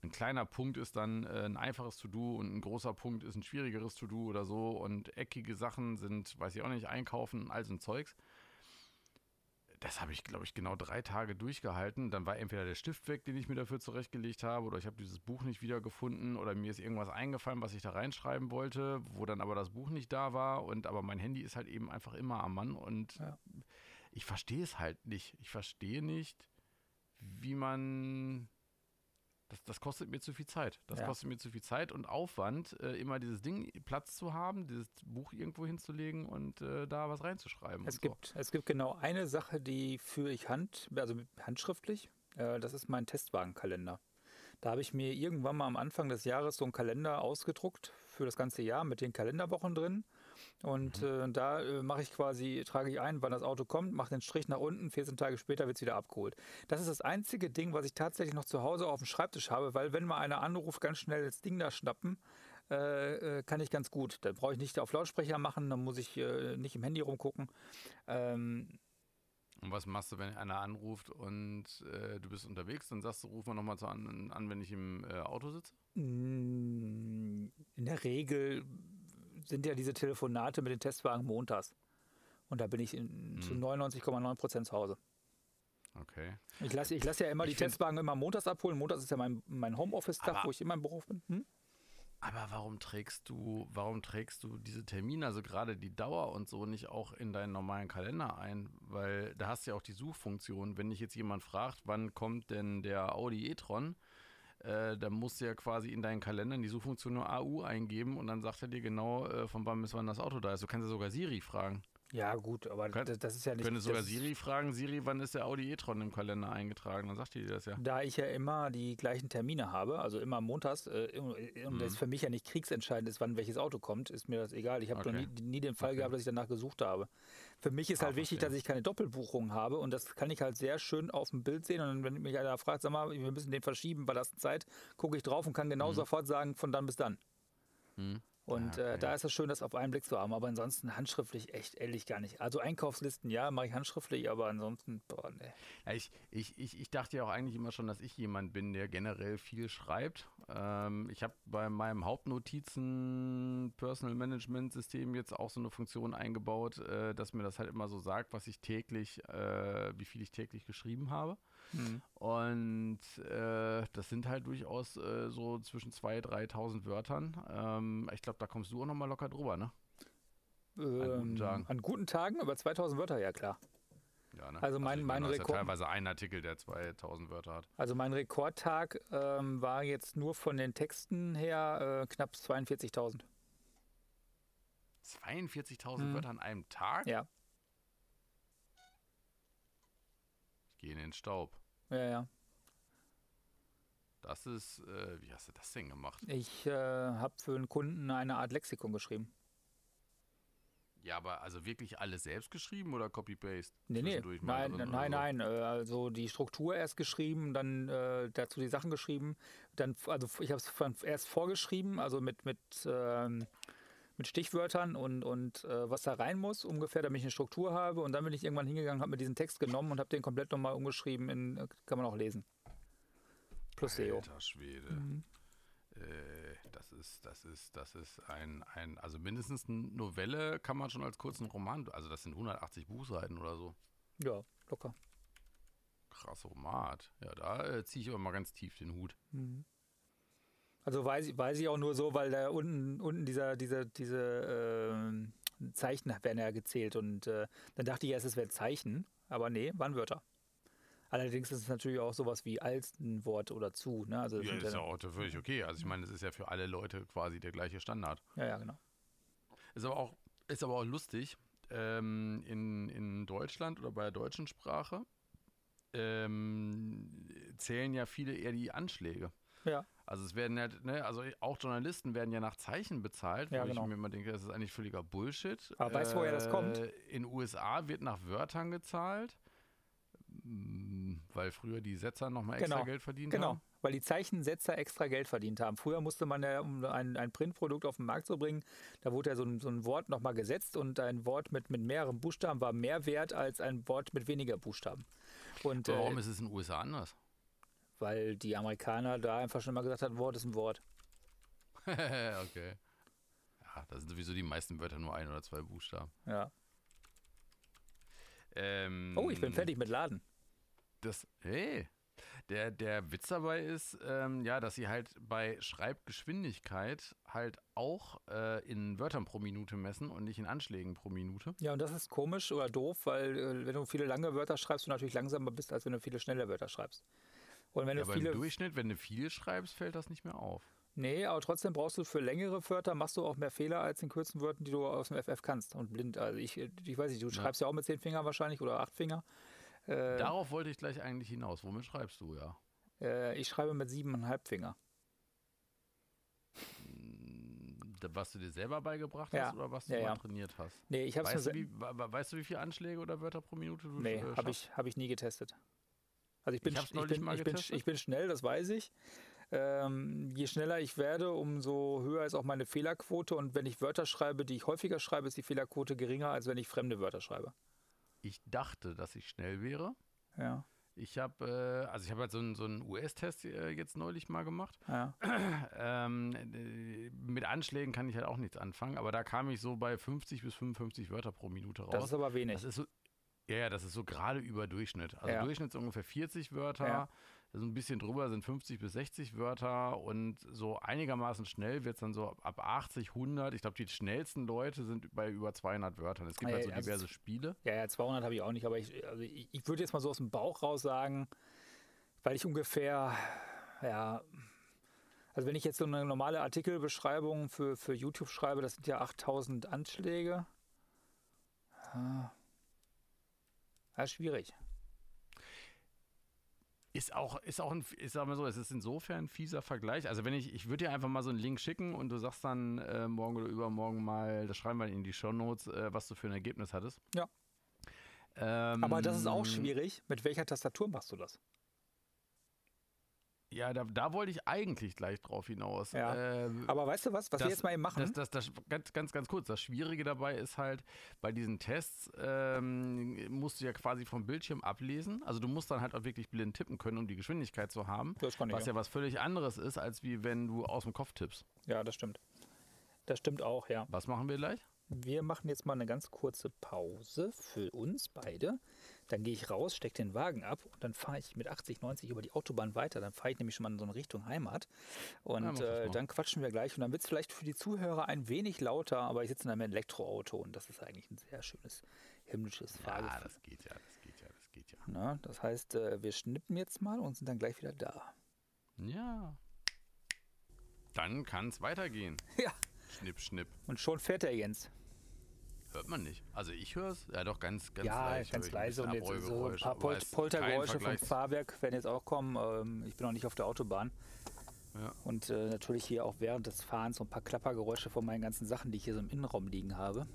ein kleiner Punkt ist dann äh, ein einfaches To-Do und ein großer Punkt ist ein schwierigeres To-Do oder so und eckige Sachen sind, weiß ich auch nicht, einkaufen, all so ein Zeugs das habe ich, glaube ich, genau drei Tage durchgehalten. Dann war entweder der Stift weg, den ich mir dafür zurechtgelegt habe, oder ich habe dieses Buch nicht wiedergefunden, oder mir ist irgendwas eingefallen, was ich da reinschreiben wollte, wo dann aber das Buch nicht da war. Und aber mein Handy ist halt eben einfach immer am Mann und ja. ich verstehe es halt nicht. Ich verstehe nicht, wie man das, das, kostet mir zu viel Zeit. Das ja. kostet mir zu viel Zeit und Aufwand, äh, immer dieses Ding Platz zu haben, dieses Buch irgendwo hinzulegen und äh, da was reinzuschreiben. Es, gibt, so. es gibt genau eine Sache, die führe ich hand, also handschriftlich. Äh, das ist mein Testwagenkalender. Da habe ich mir irgendwann mal am Anfang des Jahres so einen Kalender ausgedruckt für das ganze Jahr mit den Kalenderwochen drin. Und mhm. äh, da äh, mache ich quasi, trage ich ein, wann das Auto kommt, mache den Strich nach unten, 14 Tage später wird es wieder abgeholt. Das ist das einzige Ding, was ich tatsächlich noch zu Hause auf dem Schreibtisch habe, weil wenn mal einer anruft, ganz schnell das Ding da schnappen, äh, äh kann ich ganz gut. Da brauche ich nicht auf Lautsprecher machen, dann muss ich äh, nicht im Handy rumgucken. Ähm, und was machst du, wenn einer anruft und äh, du bist unterwegs? Dann sagst du, ruf mal nochmal an, an, wenn ich im äh, Auto sitze? In der Regel sind ja diese Telefonate mit den Testwagen montags. Und da bin ich in, hm. zu 99,9 Prozent zu Hause. Okay. Ich lasse ich lass ja immer ich die Testwagen immer montags abholen. Montags ist ja mein, mein Homeoffice-Tag, wo ich immer im Beruf bin. Hm? Aber warum trägst du, warum trägst du diese Termine, also gerade die Dauer und so, nicht auch in deinen normalen Kalender ein? Weil da hast du ja auch die Suchfunktion. Wenn dich jetzt jemand fragt, wann kommt denn der Audi e-tron, äh, dann musst du ja quasi in deinen Kalender in die Suchfunktion nur AU eingeben und dann sagt er dir genau, äh, von wann bis wann das Auto da ist. Du kannst ja sogar Siri fragen. Ja, gut, aber Kön das, das, ist ja nicht. Könnte sogar Siri fragen, Siri, wann ist der Audi e-tron im Kalender eingetragen? Dann sagt die dir das ja. Da ich ja immer die gleichen Termine habe, also immer montags, äh, und mhm. das für mich ja nicht kriegsentscheidend ist, wann welches Auto kommt, ist mir das egal. Ich habe okay. nie, nie, den Fall okay. gehabt, dass ich danach gesucht habe. Für mich ist ah, halt wichtig, dass ich keine Doppelbuchung habe und das kann ich halt sehr schön auf dem Bild sehen. Und wenn mich einer fragt, sag mal, wir müssen den verschieben, bei der Zeit, gucke ich drauf und kann genau mhm. sofort sagen, von dann bis dann. Mhm. Und okay. äh, da ist es schön, das auf einen Blick zu haben. Aber ansonsten handschriftlich echt ehrlich gar nicht. Also Einkaufslisten, ja, mache ich handschriftlich, aber ansonsten, boah, ne. Ja, ich, ich, ich, ich dachte ja auch eigentlich immer schon, dass ich jemand bin, der generell viel schreibt. Ähm, ich habe bei meinem Hauptnotizen Personal Management System jetzt auch so eine Funktion eingebaut, äh, dass mir das halt immer so sagt, was ich täglich, äh, wie viel ich täglich geschrieben habe. Mhm. Und äh, das sind halt durchaus äh, so zwischen 2.000, 3.000 Wörtern. Ähm, ich glaube, da kommst du auch nochmal locker drüber, ne? Ähm, an, guten Tagen. an guten Tagen über 2.000 Wörter, ja klar. Ja, ne? Also mein, also mein Rekord. Ja teilweise ein Artikel, der 2000 Wörter hat. Also mein Rekordtag ähm, war jetzt nur von den Texten her äh, knapp 42.000. 42.000 mhm. Wörter an einem Tag? Ja. Ich gehe in den Staub. Ja, ja. Das ist, äh, wie hast du das denn gemacht? Ich äh, habe für einen Kunden eine Art Lexikon geschrieben. Ja, aber also wirklich alles selbst geschrieben oder Copy-Paste? Nee, nee, nein, nein, nein, äh, also die Struktur erst geschrieben, dann äh, dazu die Sachen geschrieben, dann, also ich habe es erst vorgeschrieben, also mit, mit, ähm, mit Stichwörtern und, und äh, was da rein muss, ungefähr, damit ich eine Struktur habe und dann bin ich irgendwann hingegangen, habe mir diesen Text genommen und habe den komplett nochmal umgeschrieben, in, äh, kann man auch lesen. Plus? SEO. Alter Schwede. Mhm. Äh, das ist, das ist, das ist ein, ein, also mindestens eine Novelle kann man schon als kurzen Roman, also das sind 180 Buchseiten oder so. Ja, locker. Krass Format. Ja, da äh, ziehe ich aber mal ganz tief den Hut. Mhm. Also weiß, ich- weiß ich auch nur so, weil da unten, unten dieser, dieser, diese ähm, Zeichen werden ja gezählt und äh, dann dachte ich erst, es wären Zeichen, aber nee, waren Wörter. Allerdings ist es natürlich auch sowas wie als ein Wort oder zu. Ne? Also das Ja, das ist ja ja, auch völlig okay. Also ich meine, das ist ja für alle Leute quasi der gleiche Standard. ja, ja, genau. Ist aber auch, ist aber auch lustig, ähm, in, in Deutschland oder bei der deutschen Sprache ähm, zählen ja viele eher die Anschläge. Ja, Also es werden ja, ne, also auch Journalisten werden ja nach Zeichen bezahlt, wo Ja, ich genau. mir immer denke, das ist eigentlich völliger Bullshit. Aber weißt du, woher das kommt? Äh, In USA wird nach Wörtern gezahlt, mm, weil früher die Setzer nochmal extra Genau, Geld verdient genau. haben. Weil die Zeichensetzer extra Geld verdient haben. Früher musste man ja, um ein, ein Printprodukt auf den Markt zu bringen, da wurde ja so ein, so ein Wort nochmal gesetzt und ein Wort mit, mit mehreren Buchstaben war mehr wert als ein Wort mit weniger Buchstaben. Und Aber Warum äh, ist es in den USA anders? Weil die Amerikaner da einfach schon mal gesagt haben, Wort ist ein Wort. okay. Ja, da sind sowieso die meisten Wörter nur ein oder zwei Buchstaben. Ja. Ähm, Oh, ich bin fertig mit Laden. Das, hey, der, der Witz dabei ist, ähm, ja, dass sie halt bei Schreibgeschwindigkeit halt auch äh, in Wörtern pro Minute messen und nicht in Anschlägen pro Minute. Ja, und das ist komisch oder doof, weil äh, wenn du viele lange Wörter schreibst, du natürlich langsamer bist, als wenn du viele schnelle Wörter schreibst. Und wenn Ja, du aber im. Durchschnitt, wenn du viel schreibst, fällt das nicht mehr auf. Nee, aber trotzdem brauchst du für längere Wörter, machst du auch mehr Fehler als in kurzen Wörtern, die du aus dem FF kannst. Und blind, also ich, ich weiß nicht, du schreibst ja auch mit zehn Fingern wahrscheinlich oder acht Finger. Äh, Darauf wollte ich gleich eigentlich hinaus. Womit schreibst du, ja? äh, ich schreibe mit siebeneinhalb Finger. Hm, Was du dir selber beigebracht Ja. hast oder was du Ja, mal ja. trainiert hast? Nee, ich hab's Weißt du, wie, we- weißt du, wie viele Anschläge oder Wörter pro Minute du Nee, äh, habe ich, hab ich nie getestet. Also ich bin, ich, neulich bin, ich, bin, ich bin schnell, das weiß ich. Ähm, je schneller ich werde, umso höher ist auch meine Fehlerquote. Und wenn ich Wörter schreibe, die ich häufiger schreibe, ist die Fehlerquote geringer, als wenn ich fremde Wörter schreibe. Ich dachte, dass ich schnell wäre. Ja, Ich habe, äh, also ich habe halt so einen, so einen US-Test äh, jetzt neulich mal gemacht. ja. Ähm, äh, mit Anschlägen kann ich halt auch nichts anfangen, aber da kam ich so bei 50 bis 55 Wörter pro Minute raus. Das ist aber wenig. Das ist ja, ja, das ist so gerade über Durchschnitt. Also Ja. Durchschnitt ist ungefähr 40 Wörter. Ja. So ein bisschen drüber sind 50 bis 60 Wörter und so einigermaßen schnell wird es dann so ab 80, 100. Ich glaube, die schnellsten Leute sind bei über 200 Wörtern. Es gibt Ja, halt so also diverse Spiele. Ja, ja, 200 habe ich auch nicht, aber ich, also ich, ich würde jetzt mal so aus dem Bauch raus sagen, weil ich ungefähr, ja, also wenn ich jetzt so eine normale Artikelbeschreibung für, für YouTube schreibe, das sind ja 8000 Anschläge. Ja, ja schwierig. Ist auch, ist auch ein, ich sag mal so, es ist insofern ein fieser Vergleich. Also wenn ich, ich würde dir einfach mal so einen Link schicken und du sagst dann äh, morgen oder übermorgen mal, das schreiben wir in die Shownotes, äh, was du für ein Ergebnis hattest. Ja. Ähm, Aber das ist auch schwierig. Mit welcher Tastatur machst du das? Ja, da, da wollte ich eigentlich gleich drauf hinaus. Ja. Ähm, Aber weißt du was, was wir jetzt mal eben machen? Das, das, das, ganz, ganz, ganz kurz. Das Schwierige dabei ist halt, bei diesen Tests ähm, musst du ja quasi vom Bildschirm ablesen. Also du musst dann halt auch wirklich blind tippen können, um die Geschwindigkeit zu haben. das kann ich Was ja. ja was völlig anderes ist, als wie wenn du aus dem Kopf tippst. ja, das stimmt. Das stimmt auch, ja. Was machen wir gleich? Wir machen jetzt mal eine ganz kurze Pause für uns beide. Dann gehe ich raus, stecke den Wagen ab und dann fahre ich mit 80, 90 über die Autobahn weiter. Dann fahre ich nämlich schon mal in so eine Richtung Heimat. Ja, Und das äh, dann quatschen wir gleich. Und dann wird es vielleicht für die Zuhörer ein wenig lauter, aber ich sitze in einem Elektroauto und das ist eigentlich ein sehr schönes himmlisches Ja, Fahrgefühl. das geht ja, das geht ja, das geht ja. Na, das heißt, äh, wir schnippen jetzt mal und sind dann gleich wieder da. Ja. Dann kann es weitergehen. Ja. Schnipp, schnipp. Und schon fährt der Jens. Hört man nicht. Also ich höre es, ja doch ganz, ganz ja, leicht. ganz ich ein leise und jetzt so ein paar Pol Poltergeräusche vom Fahrwerk werden jetzt auch kommen. Ähm, ich bin noch nicht auf der Autobahn. Ja. Und äh, natürlich hier auch während des Fahrens so ein paar Klappergeräusche von meinen ganzen Sachen, die ich hier so im Innenraum liegen habe.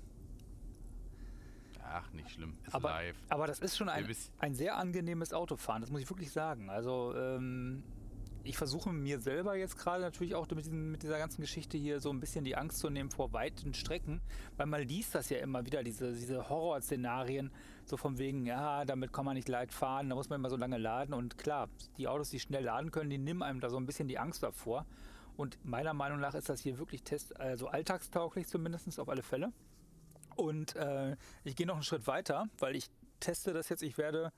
Ach, nicht schlimm. Ist Aber, live. aber das ist schon ein, ein sehr angenehmes Autofahren, das muss ich wirklich sagen. Also ähm, ich versuche mir selber jetzt gerade natürlich auch mit, diesen, mit dieser ganzen Geschichte hier so ein bisschen die Angst zu nehmen vor weiten Strecken, weil man liest das ja immer wieder, diese, diese Horrorszenarien, so von wegen, ja, damit kann man nicht leicht fahren, da muss man immer so lange laden und klar, die Autos, die schnell laden können, die nehmen einem da so ein bisschen die Angst davor. Und meiner Meinung nach ist das hier wirklich test, also alltagstauglich zumindest auf alle Fälle. Und äh, ich gehe noch einen Schritt weiter, weil ich teste das jetzt. Ich werde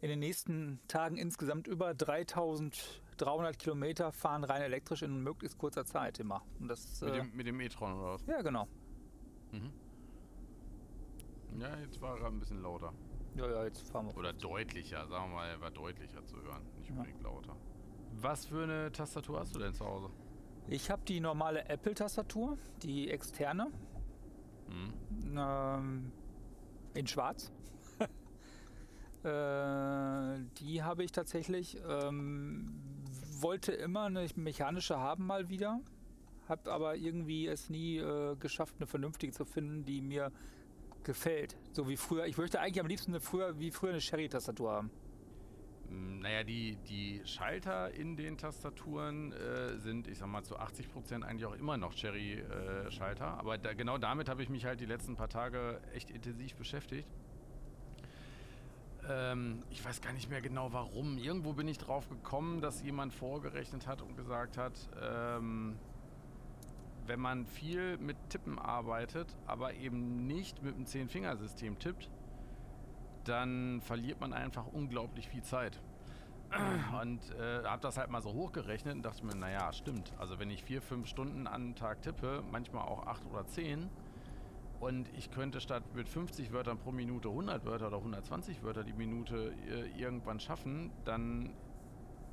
in den nächsten Tagen insgesamt über 3300 Kilometer fahren rein elektrisch in möglichst kurzer Zeit immer. Und das, Mit äh, dem, mit dem E-Tron oder was? ja, genau. Ja, jetzt war er ein bisschen lauter. Ja, ja, jetzt fahren wir. Oder deutlicher, sagen wir mal, er war deutlicher zu hören. Nicht Ja. unbedingt lauter. Was für eine Tastatur hast du denn zu Hause? Ich habe die normale Apple-Tastatur, die externe, Hm? ähm, in schwarz. Äh, die habe ich tatsächlich, ähm, wollte immer eine mechanische haben mal wieder, habe aber irgendwie es nie äh, geschafft, eine vernünftige zu finden, die mir gefällt. So wie früher. Ich möchte eigentlich am liebsten eine früher, wie früher eine Sherry-Tastatur haben. Mm, Naja, die, die Schalter in den Tastaturen äh, sind, ich sag mal, zu 80% eigentlich auch immer noch Cherry-Schalter. Aber da, genau damit habe ich mich halt die letzten paar Tage echt intensiv beschäftigt. Ähm, ich weiß gar nicht mehr genau warum. Irgendwo bin ich drauf gekommen, dass jemand vorgerechnet hat und gesagt hat, ähm, wenn man viel mit Tippen arbeitet, aber eben nicht mit dem Zehn-Fingersystem tippt, dann verliert man einfach unglaublich viel Zeit. Und äh, habe das halt mal so hochgerechnet und dachte mir, naja, stimmt. Also wenn ich vier, fünf Stunden am Tag tippe, manchmal auch acht oder zehn, und ich könnte statt mit 50 Wörtern pro Minute 100 Wörter oder 120 Wörter die Minute äh, irgendwann schaffen, dann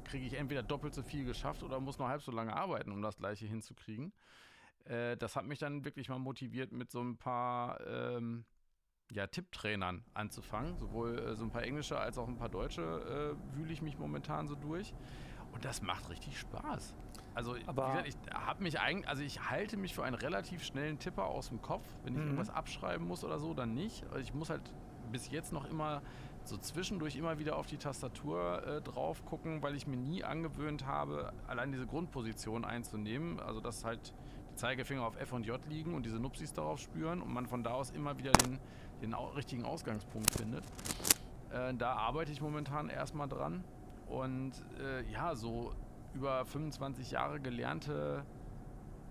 kriege ich entweder doppelt so viel geschafft oder muss nur halb so lange arbeiten, um das gleiche hinzukriegen. Äh, das hat mich dann wirklich mal motiviert, mit so ein paar ähm, ja, Tipptrainern anzufangen. Sowohl äh, so ein paar englische als auch ein paar deutsche äh, wühle ich mich momentan so durch. Und das macht richtig Spaß. Also, Aber- wie gesagt, ich habe mich eigentlich, also ich halte mich für einen relativ schnellen Tipper aus dem Kopf. Wenn ich Mhm. irgendwas abschreiben muss oder so, dann nicht. Also ich muss halt bis jetzt noch immer so zwischendurch immer wieder auf die Tastatur äh, drauf gucken, weil ich mir nie angewöhnt habe, allein diese Grundposition einzunehmen. Also dass halt die Zeigefinger auf F und J liegen und diese Nupsis darauf spüren und man von da aus immer wieder den, den richtigen Ausgangspunkt findet. Äh, da arbeite ich momentan erstmal dran. Und äh, ja, so über 25 Jahre gelernte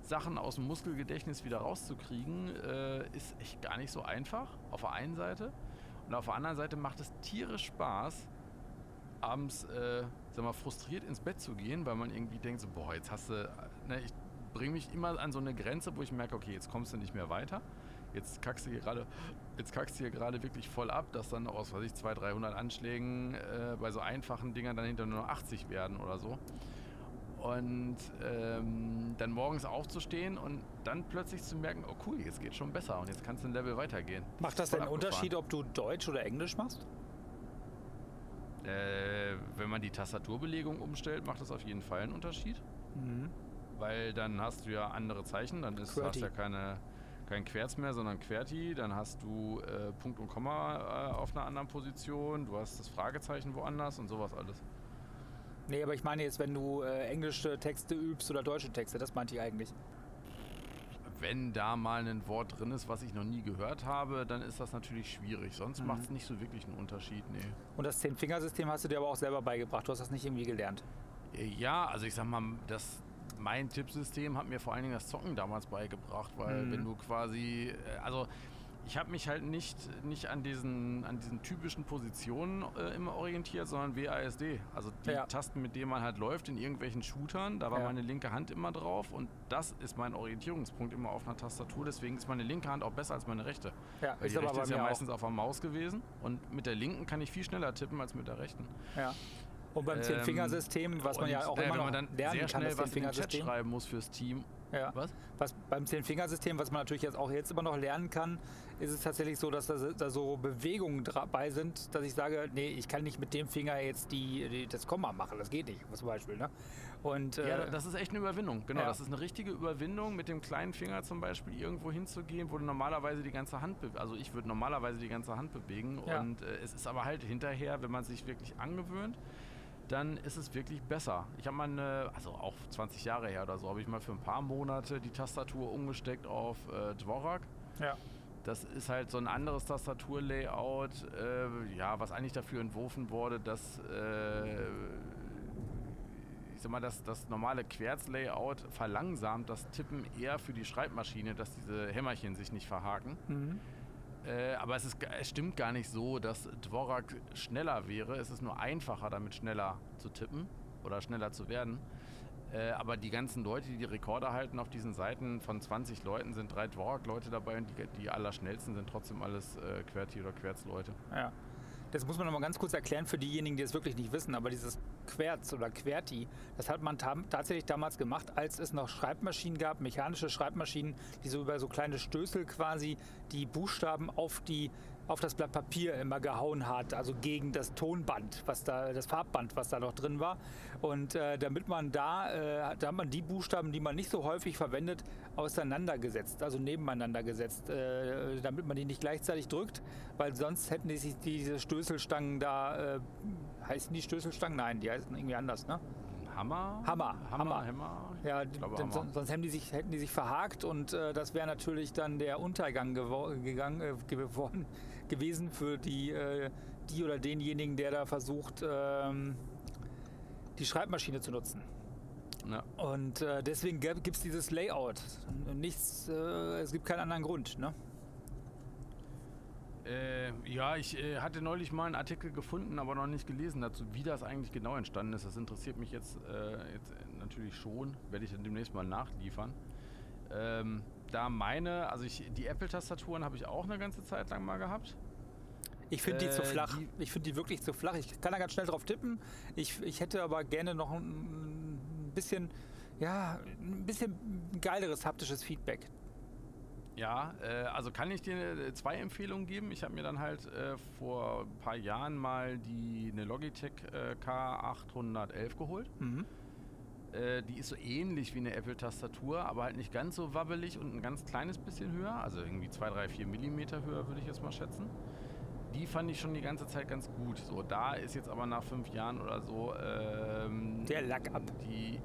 Sachen aus dem Muskelgedächtnis wieder rauszukriegen, äh, ist echt gar nicht so einfach. Auf der einen Seite. Und auf der anderen Seite macht es tierisch Spaß, abends, äh, sag mal, frustriert ins Bett zu gehen, weil man irgendwie denkt, so, boah, jetzt hast du, ne, ich bringe mich immer an so eine Grenze, wo ich merke, okay, jetzt kommst du nicht mehr weiter. Jetzt kackst du hier gerade, jetzt kackst du hier gerade wirklich voll ab, dass dann aus, was ich, 200, 300 Anschlägen äh, bei so einfachen Dingern dann hinter nur noch 80 werden oder so. Und ähm, dann morgens aufzustehen und dann plötzlich zu merken, oh cool, jetzt geht schon besser und jetzt kannst du ein Level weitergehen. Macht das denn einen. Unterschied, ob du Deutsch oder Englisch machst? Äh, wenn man die Tastaturbelegung umstellt, macht das auf jeden Fall einen Unterschied. Mhm. Weil dann hast du ja andere Zeichen, dann ist, hast QWERTY. ja keine, kein Querz mehr, sondern QWERTY. Dann hast du äh, Punkt und Komma äh, auf einer anderen Position, du hast das Fragezeichen woanders und sowas alles. Nee, aber ich meine jetzt, wenn du äh, englische Texte übst oder deutsche Texte, das meinte ich eigentlich. Wenn da mal ein Wort drin ist, was ich noch nie gehört habe, dann ist das natürlich schwierig. Sonst Mhm. macht es nicht so wirklich einen Unterschied, nee. Und das Zehn-Fingersystem hast du dir aber auch selber beigebracht. Du hast das nicht irgendwie gelernt. Äh, Ja, also ich sag mal, das, mein Tippsystem hat mir vor allen Dingen das Zocken damals beigebracht, weil Mhm. wenn du quasi, äh, also ich habe mich halt nicht, nicht an, diesen, an diesen typischen Positionen äh, immer orientiert, sondern WASD. Also die Ja. Tasten, mit denen man halt läuft in irgendwelchen Shootern, da war Ja. meine linke Hand immer drauf und das ist mein Orientierungspunkt immer auf einer Tastatur. Deswegen ist meine linke Hand auch besser als meine rechte. Ja, Weil die rechte ist ja mir auch. meistens auf der Maus gewesen und mit der linken kann ich viel schneller tippen als mit der rechten. Ja. Und beim Zehn-Fingersystem, was man ja auch immer noch lernen sehr kann, schnell was in den Chat schreiben muss fürs Team. Ja. Was? Was beim Zehn-Fingersystem, was man natürlich jetzt auch jetzt immer noch lernen kann, ist es tatsächlich so, dass da, da so Bewegungen dabei sind, dass ich sage, nee, ich kann nicht mit dem Finger jetzt die, die das Komma machen, das geht nicht, zum Beispiel. Ne? Und, Ja, äh, das ist echt eine Überwindung. Genau, ja. das ist eine richtige Überwindung, mit dem kleinen Finger zum Beispiel irgendwo hinzugehen, wo du normalerweise die ganze Hand bewegst. Also ich würde normalerweise die ganze Hand bewegen. Ja. Und äh, es ist aber halt hinterher, wenn man sich wirklich angewöhnt, dann ist es wirklich besser. Ich habe mal eine, also auch 20 Jahre her oder so, habe ich mal für ein paar Monate die Tastatur umgesteckt auf äh, Dvorak. ja. Das ist halt so ein anderes Tastaturlayout, äh, ja, was eigentlich dafür entworfen wurde, dass äh, ich sag mal, das, das normale Querz-Layout verlangsamt das Tippen eher für die Schreibmaschine, dass diese Hämmerchen sich nicht verhaken. Mhm. Äh, aber es, ist, es stimmt gar nicht so, dass Dvorak schneller wäre. Es ist nur einfacher, damit schneller zu tippen oder schneller zu werden. Äh, aber die ganzen Leute, die die Rekorde halten auf diesen Seiten, von 20 Leuten sind drei Dvorak-Leute dabei und die, die allerschnellsten sind trotzdem alles äh, QWERTY oder Querz-Leute. Ja. Das muss man noch mal ganz kurz erklären für diejenigen, die es wirklich nicht wissen. Aber dieses Querz oder QWERTY, das hat man tatsächlich damals gemacht, als es noch Schreibmaschinen gab, mechanische Schreibmaschinen, die so über so kleine Stößel quasi die Buchstaben auf die auf das Blatt Papier immer gehauen hat, also gegen das Tonband, was da, das Farbband, was da noch drin war. Und äh, damit man da, äh, da hat man die Buchstaben, die man nicht so häufig verwendet, auseinandergesetzt, also nebeneinander gesetzt, äh, damit man die nicht gleichzeitig drückt, weil sonst hätten die sich diese Stößelstangen da, äh, heißen die Stößelstangen? Nein, die heißen irgendwie anders, ne? Hammer? Hammer, Hammer, Hammer. Ja, glaube, Hammer. son- sonst hätten die sich, hätten die sich verhakt und äh, das wäre natürlich dann der Untergang gegangen, äh, geworden, gewesen für die, äh, die oder denjenigen, der da versucht, ähm, die Schreibmaschine zu nutzen. Ja. Und äh, deswegen gibt es dieses Layout. Nichts, äh, es gibt keinen anderen Grund. Ne? Äh, ja, ich äh, hatte neulich mal einen Artikel gefunden, aber noch nicht gelesen dazu, wie das eigentlich genau entstanden ist. Das interessiert mich jetzt, äh, jetzt natürlich schon, werde ich dann demnächst mal nachliefern. Ähm, da meine, also ich, die Apple-Tastaturen habe ich auch eine ganze Zeit lang mal gehabt. Ich finde die zu Äh, flach. die- ich finde die wirklich zu flach. Ich kann da ganz schnell drauf tippen. Ich, ich hätte aber gerne noch ein, ein bisschen, ja, ein bisschen geileres haptisches Feedback. Ja, äh, also kann ich dir äh, zwei Empfehlungen geben. Ich habe mir dann halt äh, vor ein paar Jahren mal die eine Logitech äh, K811 geholt. Mhm. Äh, die ist so ähnlich wie eine Apple-Tastatur, aber halt nicht ganz so wabbelig und ein ganz kleines bisschen höher. Also irgendwie 2, 3, 4 Millimeter höher, würde ich jetzt mal schätzen. Die fand ich schon die ganze Zeit ganz gut. So, da ist jetzt aber nach fünf Jahren oder so ähm, Der Lack ab. Die,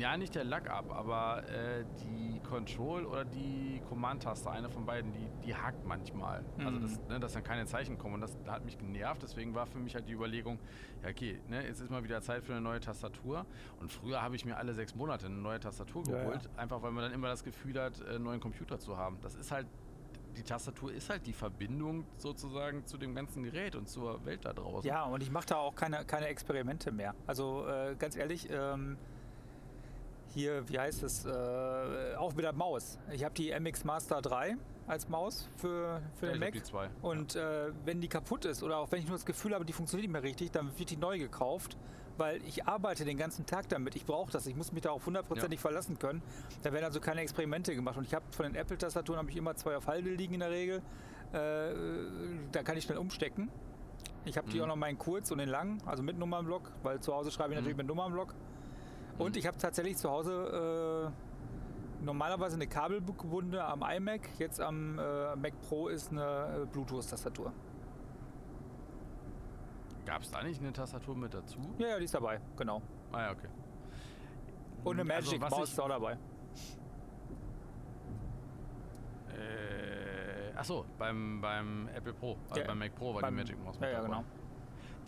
ja, nicht der Lack ab, aber äh, die Control oder die Command-Taste, eine von beiden, die, die hakt manchmal. Also, Mhm. das, ne, dass dann keine Zeichen kommen. Und das hat mich genervt. Deswegen war für mich halt die Überlegung, ja, okay, ne, jetzt ist mal wieder Zeit für eine neue Tastatur. Und früher habe ich mir alle sechs Monate eine neue Tastatur Ja, ja. geholt, einfach weil man dann immer das Gefühl hat, äh, einen neuen Computer zu haben. Das ist halt. Die Tastatur ist halt die Verbindung sozusagen zu dem ganzen Gerät und zur Welt da draußen. Ja, und ich mache da auch keine, keine Experimente mehr. Also äh, ganz ehrlich, ähm, hier, wie heißt es, äh, auch mit der Maus. Ich habe die MX Master 3 als Maus für, für Ja, den Mac. die zwei. Und äh, wenn die kaputt ist oder auch wenn ich nur das Gefühl habe, die funktioniert nicht mehr richtig, dann wird die neu gekauft, weil ich arbeite den ganzen Tag damit. Ich brauche das. Ich muss mich da auf hundertprozentig verlassen können. Da werden also keine Experimente gemacht. Und ich habe von den Apple-Tastaturen habe ich immer zwei auf Halde liegen in der Regel. Äh, da kann ich schnell umstecken. Ich habe die Mhm. auch noch meinen kurz und den lang, also mit Nummernblock, weil zu Hause schreibe ich natürlich Mhm. mit Nummernblock. Und ich habe tatsächlich zu Hause äh, normalerweise eine kabelgebundene am iMac. Jetzt am äh, Mac Pro ist eine äh, Bluetooth-Tastatur. Gab es da nicht eine Tastatur mit dazu? Ja, ja, die ist dabei, genau. Ah ja, okay. Und eine Also, Magic was Maus ist auch dabei. Äh, achso, beim, beim Apple Pro, also Ja, beim Mac Pro war beim- die Magic Maus Ja, ja, dabei. genau.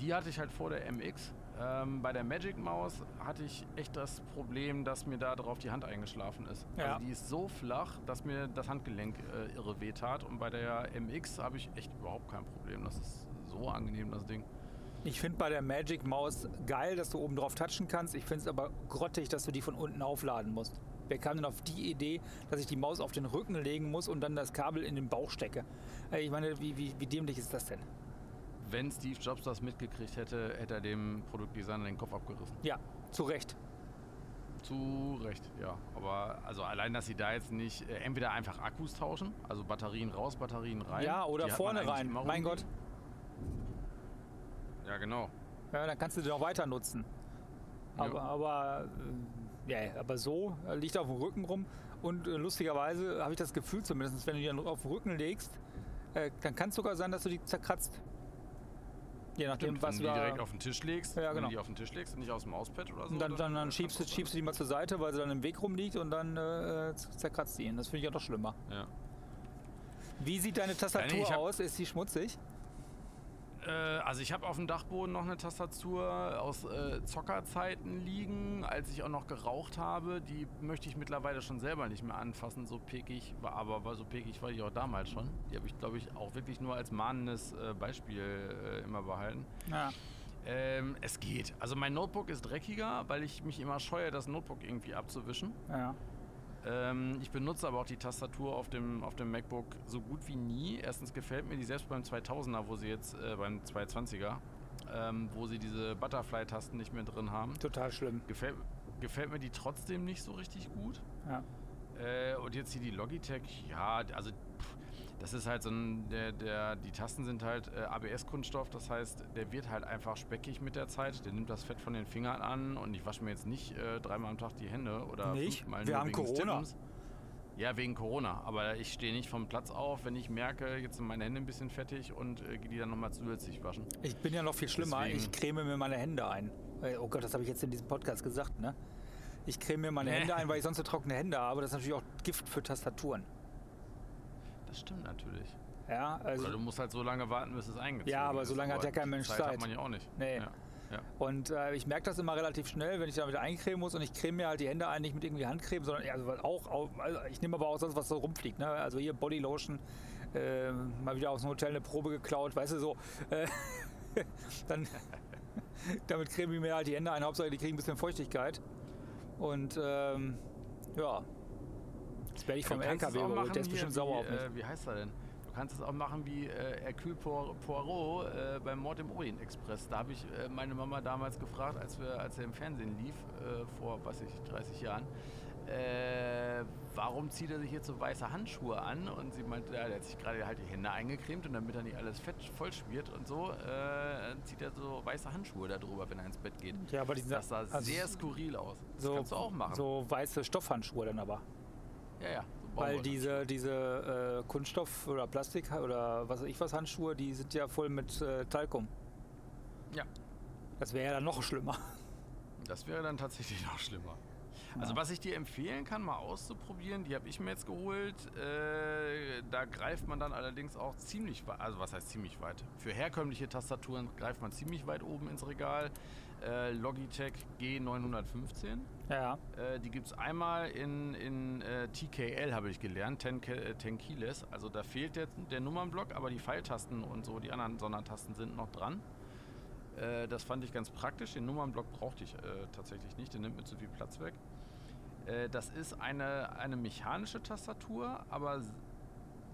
Die hatte ich halt vor der MX. Ähm, bei der Magic Maus hatte ich echt das Problem, dass mir da drauf die Hand eingeschlafen ist. Ja. Also die ist so flach, dass mir das Handgelenk äh, irre wehtat. Und bei der MX habe ich echt überhaupt kein Problem. Das ist so angenehm, das Ding. Ich finde bei der Magic Maus geil, dass du oben drauf touchen kannst. Ich finde es aber grottig, dass du die von unten aufladen musst. Wer kam denn auf die Idee, dass ich die Maus auf den Rücken legen muss und dann das Kabel in den Bauch stecke? Äh, Ich meine, wie, wie, wie dämlich ist das denn? Wenn Steve Jobs das mitgekriegt hätte, hätte er dem Produktdesigner den Kopf abgerissen. Ja, zu Recht. Zu Recht, ja. Aber also allein, dass sie da jetzt nicht äh, entweder einfach Akkus tauschen, also Batterien raus, Batterien rein. Ja, oder die vorne rein. Mein. Gott. Ja, genau. Ja, dann kannst du den auch weiter nutzen. Aber, Ja. aber, äh, ja, aber so äh, liegt er auf dem Rücken rum. Und äh, lustigerweise habe ich das Gefühl, zumindest wenn du die dann auf den Rücken legst, äh, dann kann es sogar sein, dass du die zerkratzt. Je nachdem, Stimmt, was wenn du die direkt auf den Tisch legst, Ja, wenn genau. du die auf den Tisch legst und nicht aus dem Mauspad oder so. Und dann, dann, dann kann schiebst, du, schiebst du die mal zur Seite, weil sie dann im Weg rumliegt und dann äh, zerkratzt die ihn. Das finde ich ja noch schlimmer. Ja. Wie sieht deine Tastatur ich hab- aus? Ist sie schmutzig? Äh, also ich habe auf dem Dachboden noch eine Tastatur aus äh, Zockerzeiten liegen, als ich auch noch geraucht habe. Die möchte ich mittlerweile schon selber nicht mehr anfassen, so pekig war, aber war so pekig war ich auch damals schon. Die habe ich, glaube ich, auch wirklich nur als mahnendes äh, Beispiel äh, immer behalten. Ja. Ähm, es geht. Also mein Notebook ist dreckiger, weil ich mich immer scheue, das Notebook irgendwie abzuwischen. ja. Ähm, ich benutze aber auch die Tastatur auf dem, auf dem MacBook so gut wie nie. Erstens gefällt mir die selbst beim 2000er, wo sie jetzt äh, beim 220er, ähm, wo sie diese Butterfly-Tasten nicht mehr drin haben. Total schlimm. Gefällt, gefällt mir die trotzdem nicht so richtig gut. Ja. Äh, und jetzt hier die Logitech, ja, also pff, das ist halt so ein, der, der, die Tasten sind halt äh, ABS-Kunststoff, das heißt, der wird halt einfach speckig mit der Zeit, der nimmt das Fett von den Fingern an und ich wasche mir jetzt nicht äh, dreimal am Tag die Hände oder Nicht? fünfmal Wir haben Corona. Ja, wegen Corona, aber ich stehe nicht vom Platz auf, wenn ich merke, jetzt sind meine Hände ein bisschen fettig und äh, gehe die dann nochmal zusätzlich waschen. Ich bin ja noch viel schlimmer. Deswegen- Ich creme mir meine Hände ein. Oh Gott, das habe ich jetzt in diesem Podcast gesagt, ne? Ich creme mir meine. Hände ein, weil ich sonst so trockene Hände habe. Das ist natürlich auch Gift für Tastaturen. Das stimmt natürlich. Ja, also Oder du musst halt so lange warten, bis es eingezogen Ja, aber ist. so lange hat ja kein Mensch Zeit. Zeit. hat man ja auch nicht. Nee. Ja. Ja. Und äh, ich merke das immer relativ schnell, wenn ich da wieder eincremen muss und ich creme mir halt die Hände ein, nicht mit irgendwie Handcreme, sondern also auch, auch also ich nehme aber auch sonst was so rumfliegt. Ne? Also hier Bodylotion, äh, mal wieder aus dem Hotel eine Probe geklaut, weißt du so. Äh, dann damit creme ich mir halt die Hände ein, Hauptsache die kriegen ein bisschen Feuchtigkeit. Und ähm, ja, jetzt werde ich vom LKW überholt, der ist bestimmt sauer auf mich. Äh, wie heißt er denn? Du kannst es auch machen wie äh, Hercule Poir- Poirot äh, beim Mord im Orient Express. Da habe ich äh, meine Mama damals gefragt, als, wir, als er im Fernsehen lief, äh, vor, weiß ich, 30 Jahren, äh, warum zieht er sich jetzt so weiße Handschuhe an? Und sie meinte, ja, der hat sich gerade halt die Hände eingecremt und damit er nicht alles fett voll schmiert und so, äh, zieht er so weiße Handschuhe darüber, wenn er ins Bett geht. ja, aber die Das sah also sehr skurril aus. Das so, kannst du auch machen. so weiße Stoffhandschuhe dann aber. Ja, ja. So Weil diese, diese äh, Kunststoff- oder Plastik- oder was weiß ich was Handschuhe, die sind ja voll mit äh, Talkum. Ja. Das wäre ja dann noch schlimmer. Das wäre dann tatsächlich noch schlimmer. Also was ich dir empfehlen kann, mal auszuprobieren, die habe ich mir jetzt geholt. Äh, da greift man dann allerdings auch ziemlich weit, also was heißt ziemlich weit? Für herkömmliche Tastaturen greift man ziemlich weit oben ins Regal. Äh, Logitech G915. Ja, Äh, die gibt es einmal in, in äh, TKL, habe ich gelernt, 10, Ke- äh, 10 Keyless. Also da fehlt der, der Nummernblock, aber die Pfeiltasten und so, die anderen Sondertasten sind noch dran. Äh, das fand ich ganz praktisch. Den Nummernblock brauchte ich äh, tatsächlich nicht, der nimmt mir zu viel Platz weg. Das ist eine, eine mechanische Tastatur, aber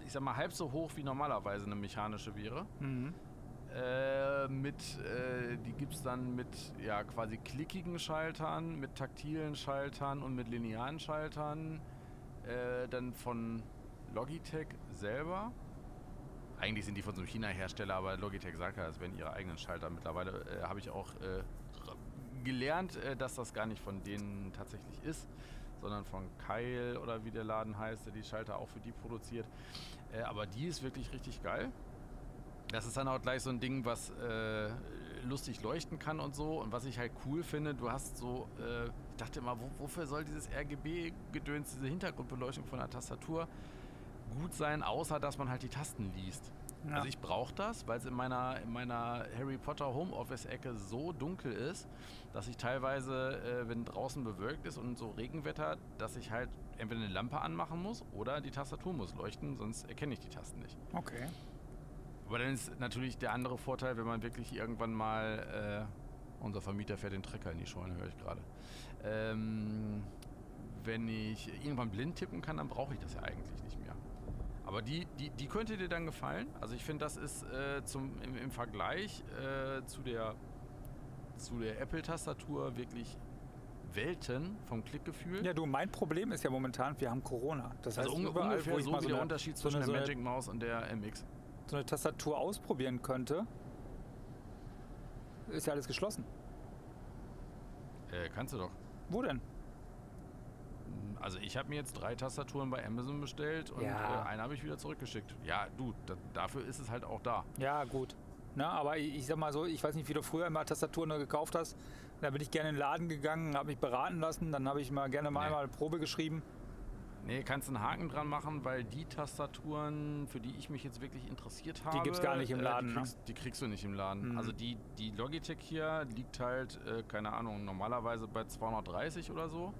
ich sag mal halb so hoch wie normalerweise eine mechanische wäre. mhm. Äh, mit, äh, die gibt es dann mit ja, quasi klickigen Schaltern, mit taktilen Schaltern und mit linearen Schaltern. Äh, dann von Logitech selber. Eigentlich sind die von so einem China-Hersteller, aber Logitech sagt ja, das wären ihre eigenen Schalter. Mittlerweile äh, habe ich auch äh, gelernt, dass das gar nicht von denen tatsächlich ist, sondern von Keil oder wie der Laden heißt, der die Schalter auch für die produziert. Aber die ist wirklich richtig geil. Das ist dann auch gleich so ein Ding, was äh, lustig leuchten kann und so. Und was ich halt cool finde, du hast so, äh, ich dachte immer, wo, wofür soll dieses RGB-Gedöns, diese Hintergrundbeleuchtung von der Tastatur gut sein, außer dass man halt die Tasten liest. Ja. Also ich brauche das, weil es in meiner, in meiner Harry Potter Homeoffice-Ecke so dunkel ist, dass ich teilweise, äh, wenn draußen bewölkt ist und so Regenwetter, dass ich halt entweder eine Lampe anmachen muss oder die Tastatur muss leuchten, sonst erkenne ich die Tasten nicht. okay. Aber dann ist natürlich der andere Vorteil, wenn man wirklich irgendwann mal, äh, unser Vermieter fährt den Trecker in die Scheune, höre ich gerade. Ähm, wenn ich irgendwann blind tippen kann, dann brauche ich das ja eigentlich nicht mehr. Aber die, die, die könnte dir dann gefallen. Also ich finde, das ist äh, zum, im, im Vergleich äh, zu der, zu der Apple-Tastatur wirklich Welten vom Klickgefühl. Ja, du, mein Problem ist ja momentan, wir haben Corona. Das also heißt, un überall, ungefähr so wie so der Unterschied zwischen der so eine- Magic Mouse und der MX. So eine Tastatur ausprobieren könnte, ist ja alles geschlossen. Äh, kannst du doch. Wo denn? Also ich habe mir jetzt drei Tastaturen bei Amazon bestellt und Ja. äh, eine habe ich wieder zurückgeschickt. Ja, du, da, dafür ist es halt auch da. Ja, gut. Na, aber ich, ich sag mal so, ich weiß nicht, wie du früher immer Tastaturen gekauft hast. Da bin ich gerne in den Laden gegangen, habe mich beraten lassen, dann habe ich mal gerne mal Nee. einmal eine Probe geschrieben. Nee, kannst einen Haken dran machen, weil die Tastaturen, für die ich mich jetzt wirklich interessiert habe, gibt's gar nicht im äh, Laden, Die ne? kriegst, die kriegst du nicht im Laden. Mhm. Also die, die Logitech hier liegt halt, äh, keine Ahnung, normalerweise bei 230 oder so.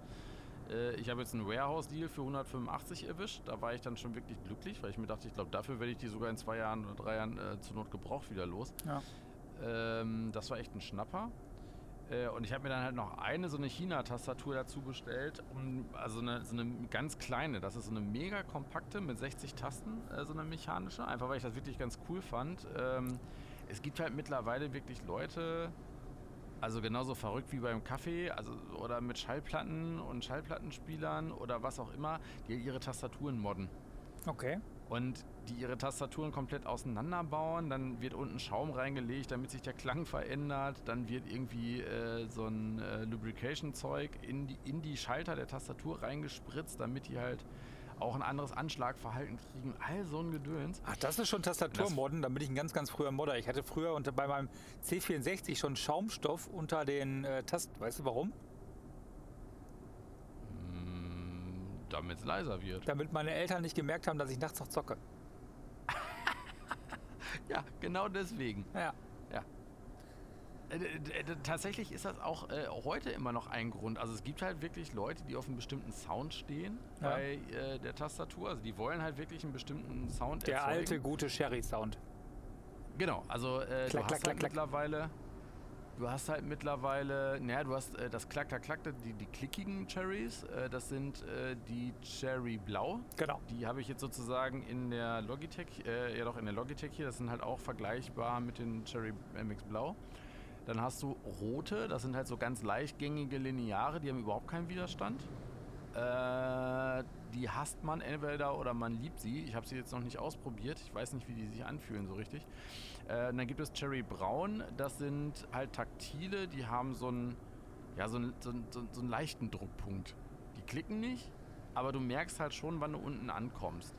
Äh, ich habe jetzt einen Warehouse-Deal für 185 erwischt. Da war ich dann schon wirklich glücklich, weil ich mir dachte, ich glaube, dafür werde ich die sogar in zwei Jahren oder drei Jahren äh, zur Not gebraucht wieder los. Ja. Ähm, das war echt ein Schnapper. Äh, und ich habe mir dann halt noch eine so eine China-Tastatur dazu bestellt. Um, also eine, so eine ganz kleine. Das ist so eine mega kompakte mit 60 Tasten, äh, so eine mechanische. Einfach weil ich das wirklich ganz cool fand. Ähm, es gibt halt mittlerweile wirklich Leute, also genauso verrückt wie beim Kaffee, also oder mit Schallplatten und Schallplattenspielern oder was auch immer, die ihre Tastaturen modden Okay. Und die ihre Tastaturen komplett auseinanderbauen. Dann wird unten Schaum reingelegt, damit sich der Klang verändert. Dann wird irgendwie äh, so ein äh, Lubrication-Zeug in die, in die Schalter der Tastatur reingespritzt, damit die halt auch ein anderes Anschlagverhalten kriegen. All so ein Gedöns. Ach, das ist schon Tastaturmodden, da bin ich ein ganz, ganz früher Modder. Ich hatte früher unter, bei meinem C64 schon Schaumstoff unter den äh, Tasten. Weißt du warum? Damit es leiser wird. Damit meine Eltern nicht gemerkt haben, dass ich nachts noch zocke. Ja, genau deswegen. Ja. Äh, d- d- Tatsächlich ist das auch äh, heute immer noch ein Grund. Also es gibt halt wirklich Leute, die auf einen bestimmten Sound stehen Ja. bei äh, der Tastatur. Also die wollen halt wirklich einen bestimmten Sound Der erzeugen. alte, gute Sherry-Sound. Genau, also äh, Klack, du klack, hast klack, halt klack. mittlerweile, du hast halt mittlerweile, naja, du hast äh, das Klack, Klack, Klack, die, die klickigen Cherries, äh, das sind äh, die Cherry Blau. Genau. Die habe ich jetzt sozusagen in der Logitech, äh, ja doch in der Logitech hier, das sind halt auch vergleichbar mit den Cherry MX Blau. Dann hast du rote, das sind halt so ganz leichtgängige Lineare, die haben überhaupt keinen Widerstand. Äh, die hasst man entweder oder man liebt sie. Ich habe sie jetzt noch nicht ausprobiert. Ich weiß nicht, wie die sich anfühlen so richtig. Äh, dann gibt es Cherry Braun. Das sind halt taktile. Die haben so einen, ja, so einen, so einen, so einen leichten Druckpunkt. Die klicken nicht, aber du merkst halt schon, wann du unten ankommst.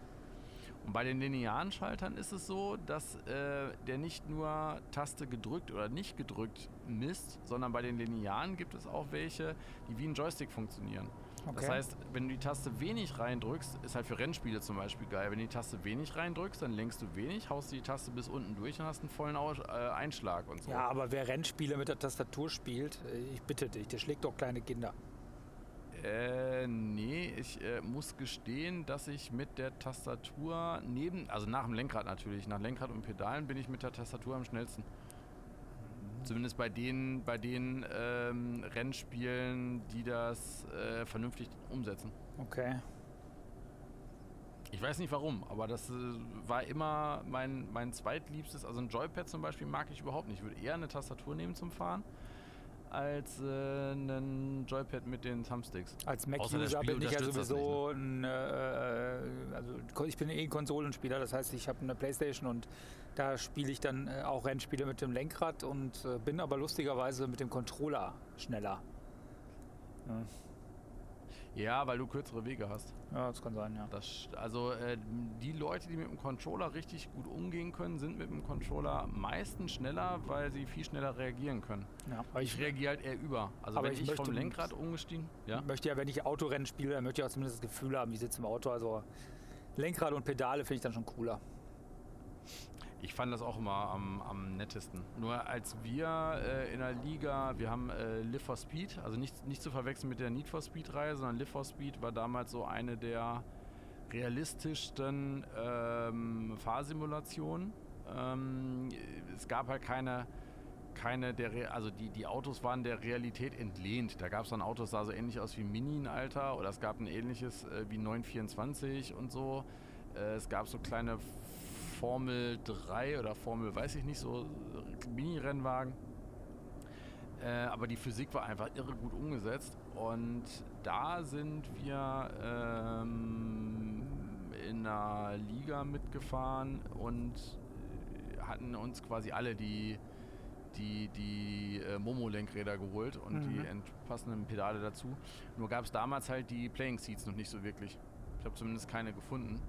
Und bei den linearen Schaltern ist es so, dass äh, der nicht nur Taste gedrückt oder nicht gedrückt misst, sondern bei den linearen gibt es auch welche, die wie ein Joystick funktionieren. Das Okay. heißt, wenn du die Taste wenig reindrückst, ist halt für Rennspiele zum Beispiel geil. Wenn du die Taste wenig reindrückst, dann lenkst du wenig, haust die Taste bis unten durch und hast einen vollen Aus äh, Einschlag und so. Ja, aber wer Rennspiele mit der Tastatur spielt, äh, ich bitte dich, der schlägt doch kleine Kinder. Äh, nee, ich äh, muss gestehen, dass ich mit der Tastatur neben, also nach dem Lenkrad natürlich, nach Lenkrad und Pedalen bin ich mit der Tastatur am schnellsten. Zumindest bei den, bei den ähm, Rennspielen, die das äh, vernünftig umsetzen. Okay. Ich weiß nicht warum, aber das äh, war immer mein, mein zweitliebstes. Also ein Joypad zum Beispiel mag ich überhaupt nicht. Ich würde eher eine Tastatur nehmen zum Fahren als äh, einen Joypad mit den Thumbsticks. Als Mac-User bin ich ja sowieso ein, äh, also ko- ich bin eh ein Konsolenspieler, das heißt, ich habe eine Playstation und da spiele ich dann äh, auch Rennspiele mit dem Lenkrad und äh, bin aber lustigerweise mit dem Controller schneller. Ja, Ja, weil du kürzere Wege hast. ja das kann sein, ja. Das, also äh, die Leute, die mit dem Controller richtig gut umgehen können, sind mit dem Controller meistens schneller, weil sie viel schneller reagieren können. ja. Aber Ich ich reagiere halt eher über. Also Aber wenn ich ich, vom Lenkrad umgestiegen, ja. möchte ja, wenn ich Autorennen spiele, dann möchte ich auch zumindest das Gefühl haben, ich sitze im Auto. Also Lenkrad und Pedale finde ich dann schon cooler. Ich fand das auch immer am, am nettesten. Nur als wir äh, in der Liga, wir haben äh, Live for Speed, also nicht, nicht zu verwechseln mit der Need for Speed Reihe, sondern Live for Speed war damals so eine der realistischsten ähm, Fahrsimulationen. Ähm, es gab halt keine, keine der, also die, die Autos waren der Realität entlehnt. Da gab es dann Autos, sah so ähnlich aus wie Mini in Alter oder es gab ein ähnliches äh, wie 924 und so. Äh, es gab so kleine Formel 3 oder Formel, weiß ich nicht, so Mini-Rennwagen. Äh, aber die Physik war einfach irre gut umgesetzt. Und da sind wir ähm, in einer Liga mitgefahren und hatten uns quasi alle die, die, die äh, Momo-Lenkräder geholt und Mhm. die passenden Pedale dazu. Nur gab es damals halt die Playing Seats noch nicht so wirklich. Ich habe zumindest keine gefunden.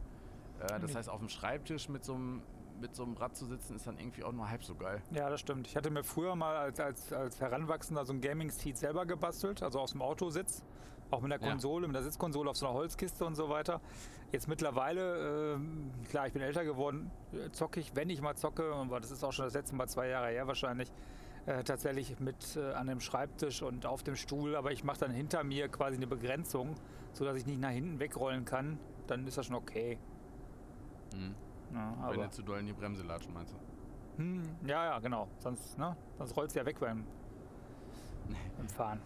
Äh, das Nee. heißt, auf dem Schreibtisch mit so einem mit so einem Rad zu sitzen, ist dann irgendwie auch nur halb so geil. Ja, das stimmt. Ich hatte mir früher mal als, als, als Heranwachsender so ein Gaming-Seat selber gebastelt, also aus dem Autositz. Auch mit der Ja. Konsole, mit der Sitzkonsole auf so einer Holzkiste und so weiter. Jetzt mittlerweile, ähm, klar, ich bin älter geworden, äh, zocke ich, wenn ich mal zocke, und das ist auch schon das letzte Mal zwei Jahre her wahrscheinlich, äh, tatsächlich mit äh, an dem Schreibtisch und auf dem Stuhl, aber ich mache dann hinter mir quasi eine Begrenzung, sodass ich nicht nach hinten wegrollen kann. Dann ist das schon okay. Mhm. Ja, Wenn du zu doll in die Bremse latschen, meinst du? hm, ja, ja, genau. Sonst, ne, sonst rollst du ja weg beim, beim Fahren.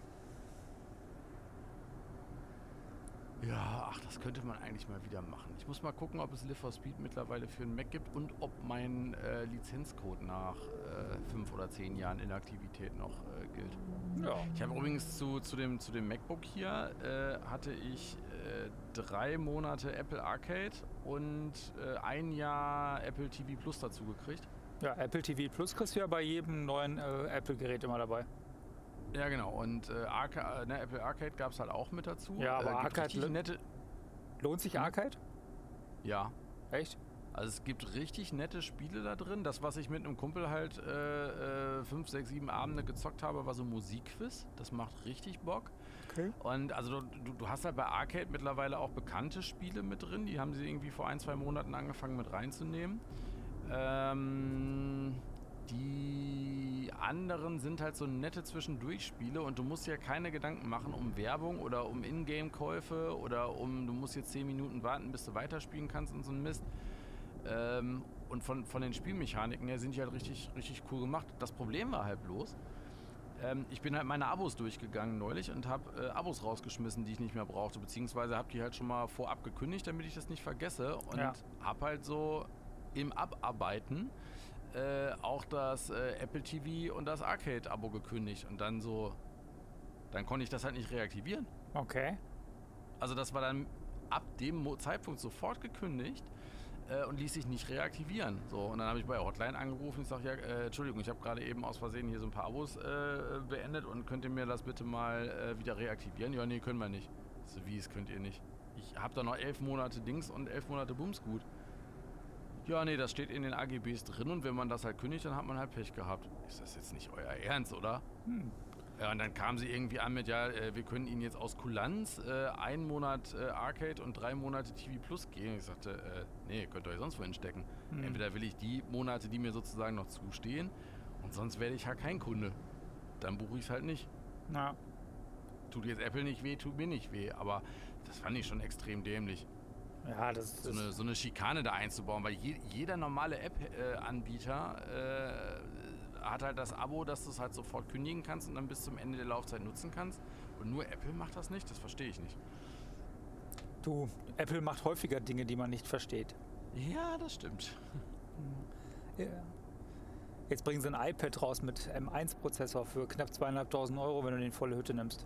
Ja, ach, das könnte man eigentlich mal wieder machen. Ich muss mal gucken, ob es Live for Speed mittlerweile für einen Mac gibt und ob mein äh, Lizenzcode nach äh, fünf oder zehn Jahren Inaktivität noch äh, gilt. Ja. Ich habe übrigens zu, zu, dem, zu dem MacBook hier, äh, hatte ich äh, drei Monate Apple Arcade und äh, ein Jahr Apple TV Plus dazu gekriegt. Ja, Apple TV Plus kriegst du ja bei jedem neuen äh, Apple-Gerät immer dabei. Ja, genau. Und äh, Arca äh, ne, Apple Arcade gab es halt auch mit dazu. Ja, aber äh, Arcade nette. Lohnt sich Hm? Arcade? Ja, Echt? Also es gibt richtig nette Spiele da drin. Das, was ich mit einem Kumpel halt äh, äh, fünf, sechs, sieben Abende gezockt habe, war so Musikquiz. Das macht richtig Bock. Okay. Und also du, du- hast halt bei Arcade mittlerweile auch bekannte Spiele mit drin. Die haben sie irgendwie vor ein, zwei Monaten angefangen mit reinzunehmen. Ähm, die anderen sind halt so nette Zwischendurchspiele und du musst ja keine Gedanken machen um Werbung oder um Ingame-Käufe oder um, du musst jetzt 10 Minuten warten, bis du weiterspielen kannst und so ein Mist. Ähm, und von, von den Spielmechaniken her sind die halt richtig, richtig cool gemacht. Das Problem war halt bloß, ähm, ich bin halt meine Abos durchgegangen neulich und habe äh, Abos rausgeschmissen, die ich nicht mehr brauchte, beziehungsweise habe die halt schon mal vorab gekündigt, damit ich das nicht vergesse und Ja. habe halt so im Abarbeiten äh, auch das äh, Apple TV und das Arcade-Abo gekündigt und dann so, dann konnte ich das halt nicht reaktivieren. Okay. Also das war dann ab dem Zeitpunkt sofort gekündigt äh, und ließ sich nicht reaktivieren. So, und dann habe ich bei Hotline angerufen. Ich sage, ja, äh, Entschuldigung, ich habe gerade eben aus Versehen hier so ein paar Abos äh, beendet und könnt ihr mir das bitte mal äh, wieder reaktivieren? Ja, nee, können wir nicht. Ich So, wie, es könnt ihr nicht? Ich habe da noch elf Monate Dings und elf Monate Bumsgut. Ja, nee, das steht in den AGBs drin und wenn man das halt kündigt, dann hat man halt Pech gehabt. Ist das jetzt nicht euer Ernst, oder? Hm. Ja, und dann kam sie irgendwie an mit, ja, äh, wir können Ihnen jetzt aus Kulanz äh, einen Monat äh, Arcade und drei Monate TV Plus geben. Ich sagte, äh, nee, könnt ihr euch sonst wohin stecken. Hm. Entweder will ich die Monate, die mir sozusagen noch zustehen, und sonst werde ich halt kein Kunde. Dann buche ich es halt nicht. Na, Tut jetzt Apple nicht weh, tut mir nicht weh. Aber das fand ich schon extrem dämlich, ja, das so ist. eine, so eine Schikane da einzubauen, weil je, jeder normale App-Anbieter äh, hat halt das Abo, dass du es halt sofort kündigen kannst und dann bis zum Ende der Laufzeit nutzen kannst. Und nur Apple macht das nicht, das verstehe ich nicht. Du, Apple macht häufiger Dinge, die man nicht versteht. Ja, das stimmt. Ja. Jetzt bringen sie ein iPad raus mit M1-Prozessor für knapp zweieinhalbtausend Euro, wenn du den volle Hütte nimmst.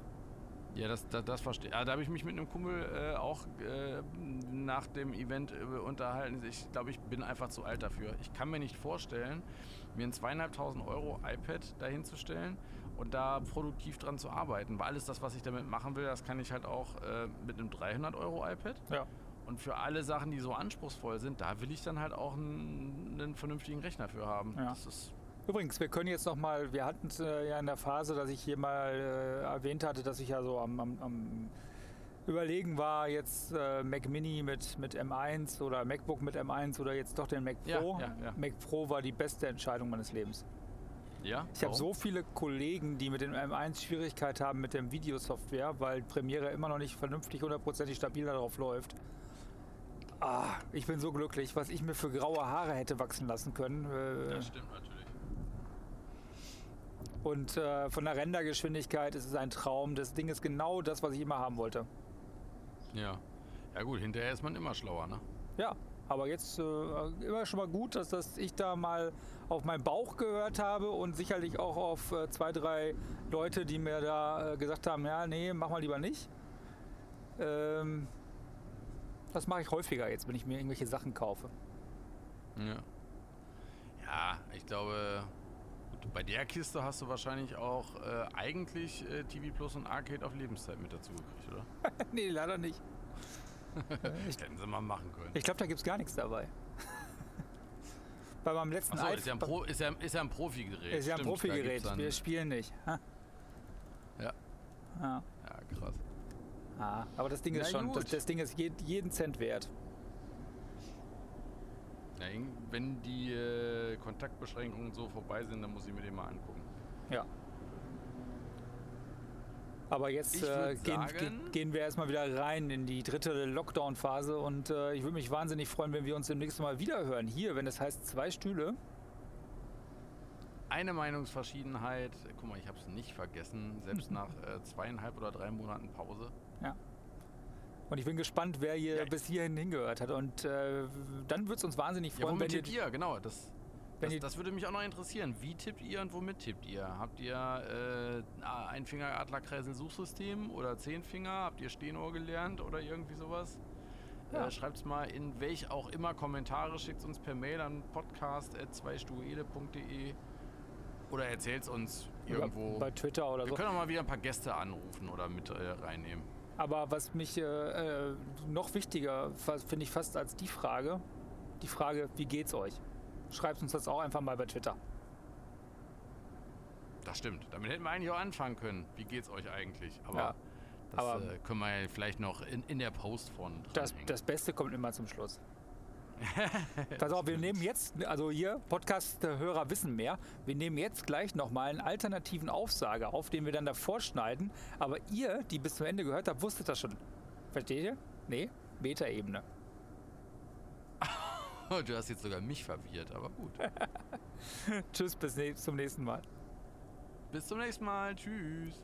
Ja, das, das, das verstehe ich. Ah, da habe ich mich mit einem Kumpel äh, auch äh, nach dem Event äh, unterhalten. Ich glaube, ich bin einfach zu alt dafür. Ich kann mir nicht vorstellen, mir ein zweieinhalbtausend Euro iPad dahinzustellen und da produktiv dran zu arbeiten. Weil alles das, was ich damit machen will, das kann ich halt auch äh, mit einem 300 Euro iPad. Ja. Und für alle Sachen, die so anspruchsvoll sind, da will ich dann halt auch einen, einen vernünftigen Rechner für haben. Ja. Das ist Übrigens, wir können jetzt noch mal, wir hatten es äh, ja in der Phase, dass ich hier mal äh, erwähnt hatte, dass ich ja so am, am, am Überlegen war, jetzt äh, Mac Mini mit, mit M1 oder MacBook mit M1 oder jetzt doch den Mac Ja, Pro. ja, ja. Mac Pro war die beste Entscheidung meines Lebens. ja. Ich habe so viele Kollegen, die mit dem M1 Schwierigkeit haben mit dem Videosoftware, weil Premiere immer noch nicht vernünftig hundertprozentig stabil darauf läuft. Ah, ich bin so glücklich, was ich mir für graue Haare hätte wachsen lassen können. Äh, Das stimmt natürlich. Und äh, von der Rendergeschwindigkeit ist es ein Traum. Das Ding ist genau das, was ich immer haben wollte. Ja. Ja gut, hinterher ist man immer schlauer, ne? Ja, Aber jetzt äh, immer schon mal gut, dass das ich da mal auf meinen Bauch gehört habe und sicherlich auch auf äh, zwei, drei Leute, die mir da äh, gesagt haben, ja, nee, mach mal lieber nicht. Ähm, das mache ich häufiger jetzt, wenn ich mir irgendwelche Sachen kaufe. Ja. Ja, ich glaube, bei der Kiste hast du wahrscheinlich auch äh, eigentlich äh, TV Plus und Arcade auf Lebenszeit mit dazu gekriegt, oder? nee, leider nicht. ich hätten sie mal machen können. Ich glaube, da gibt es gar nichts dabei. Bei meinem letzten Achso, ist ja ein, Pro, ist ja, ist ja ein Profi-Gerät. Ist ja ein Stimmt, Profi-Gerät. Wir spielen nicht. Ha. Ja. Ja. Ja, krass. Ah, aber das Ding ist Na schon, das, das Ding ist je- jeden Cent wert. Irgend- wenn die äh, Kontaktbeschränkungen so vorbei sind, dann muss ich mir den mal angucken. Ja. Aber jetzt äh, gehen, sagen- ge- gehen wir erstmal wieder rein in die dritte Lockdown-Phase und äh, ich würde mich wahnsinnig freuen, wenn wir uns demnächst mal wieder hören. Hier, wenn es heißt zwei Stühle. Eine Meinungsverschiedenheit, guck mal, ich habe es nicht vergessen, selbst nach äh, zweieinhalb oder drei Monaten Pause. Und ich bin gespannt, wer hier Ja. bis hierhin hingehört hat. Und äh, dann würde es uns wahnsinnig Ja, freuen, womit wenn ihr, ihr? Genau, das, das, das würde mich auch noch interessieren. Wie tippt ihr und womit tippt ihr? Habt ihr äh, ein Finger Adlerkreisel Suchsystem oder zehn Finger? Habt ihr Stehnohr gelernt oder irgendwie sowas? Ja. Äh, Schreibt mal in welch auch immer Kommentare, schickt uns per Mail an podcast.zweistuele.de oder erzählt uns irgendwo. bei Twitter oder Wir so. können auch mal wieder ein paar Gäste anrufen oder mit äh, reinnehmen. Aber was mich äh, äh, noch wichtiger finde ich fast als die Frage, die Frage, wie geht's euch? Schreibt uns das auch einfach mal bei Twitter. Das stimmt. Damit hätten wir eigentlich auch anfangen können. Wie geht's euch eigentlich? Aber Ja, das aber- äh, können wir ja vielleicht noch in, in der Post vorne Das, das Beste kommt immer zum Schluss. Pass auf, wir nehmen jetzt, also hier, Podcast-Hörer wissen mehr, wir nehmen jetzt gleich nochmal einen alternativen Aufsager auf, den wir dann davor schneiden. Aber ihr, die bis zum Ende gehört habt, wusstet das schon. Versteht ihr? Nee, Metaebene. Du hast jetzt sogar mich verwirrt, aber gut. Tschüss, bis ne zum nächsten Mal. Bis zum nächsten Mal. Tschüss.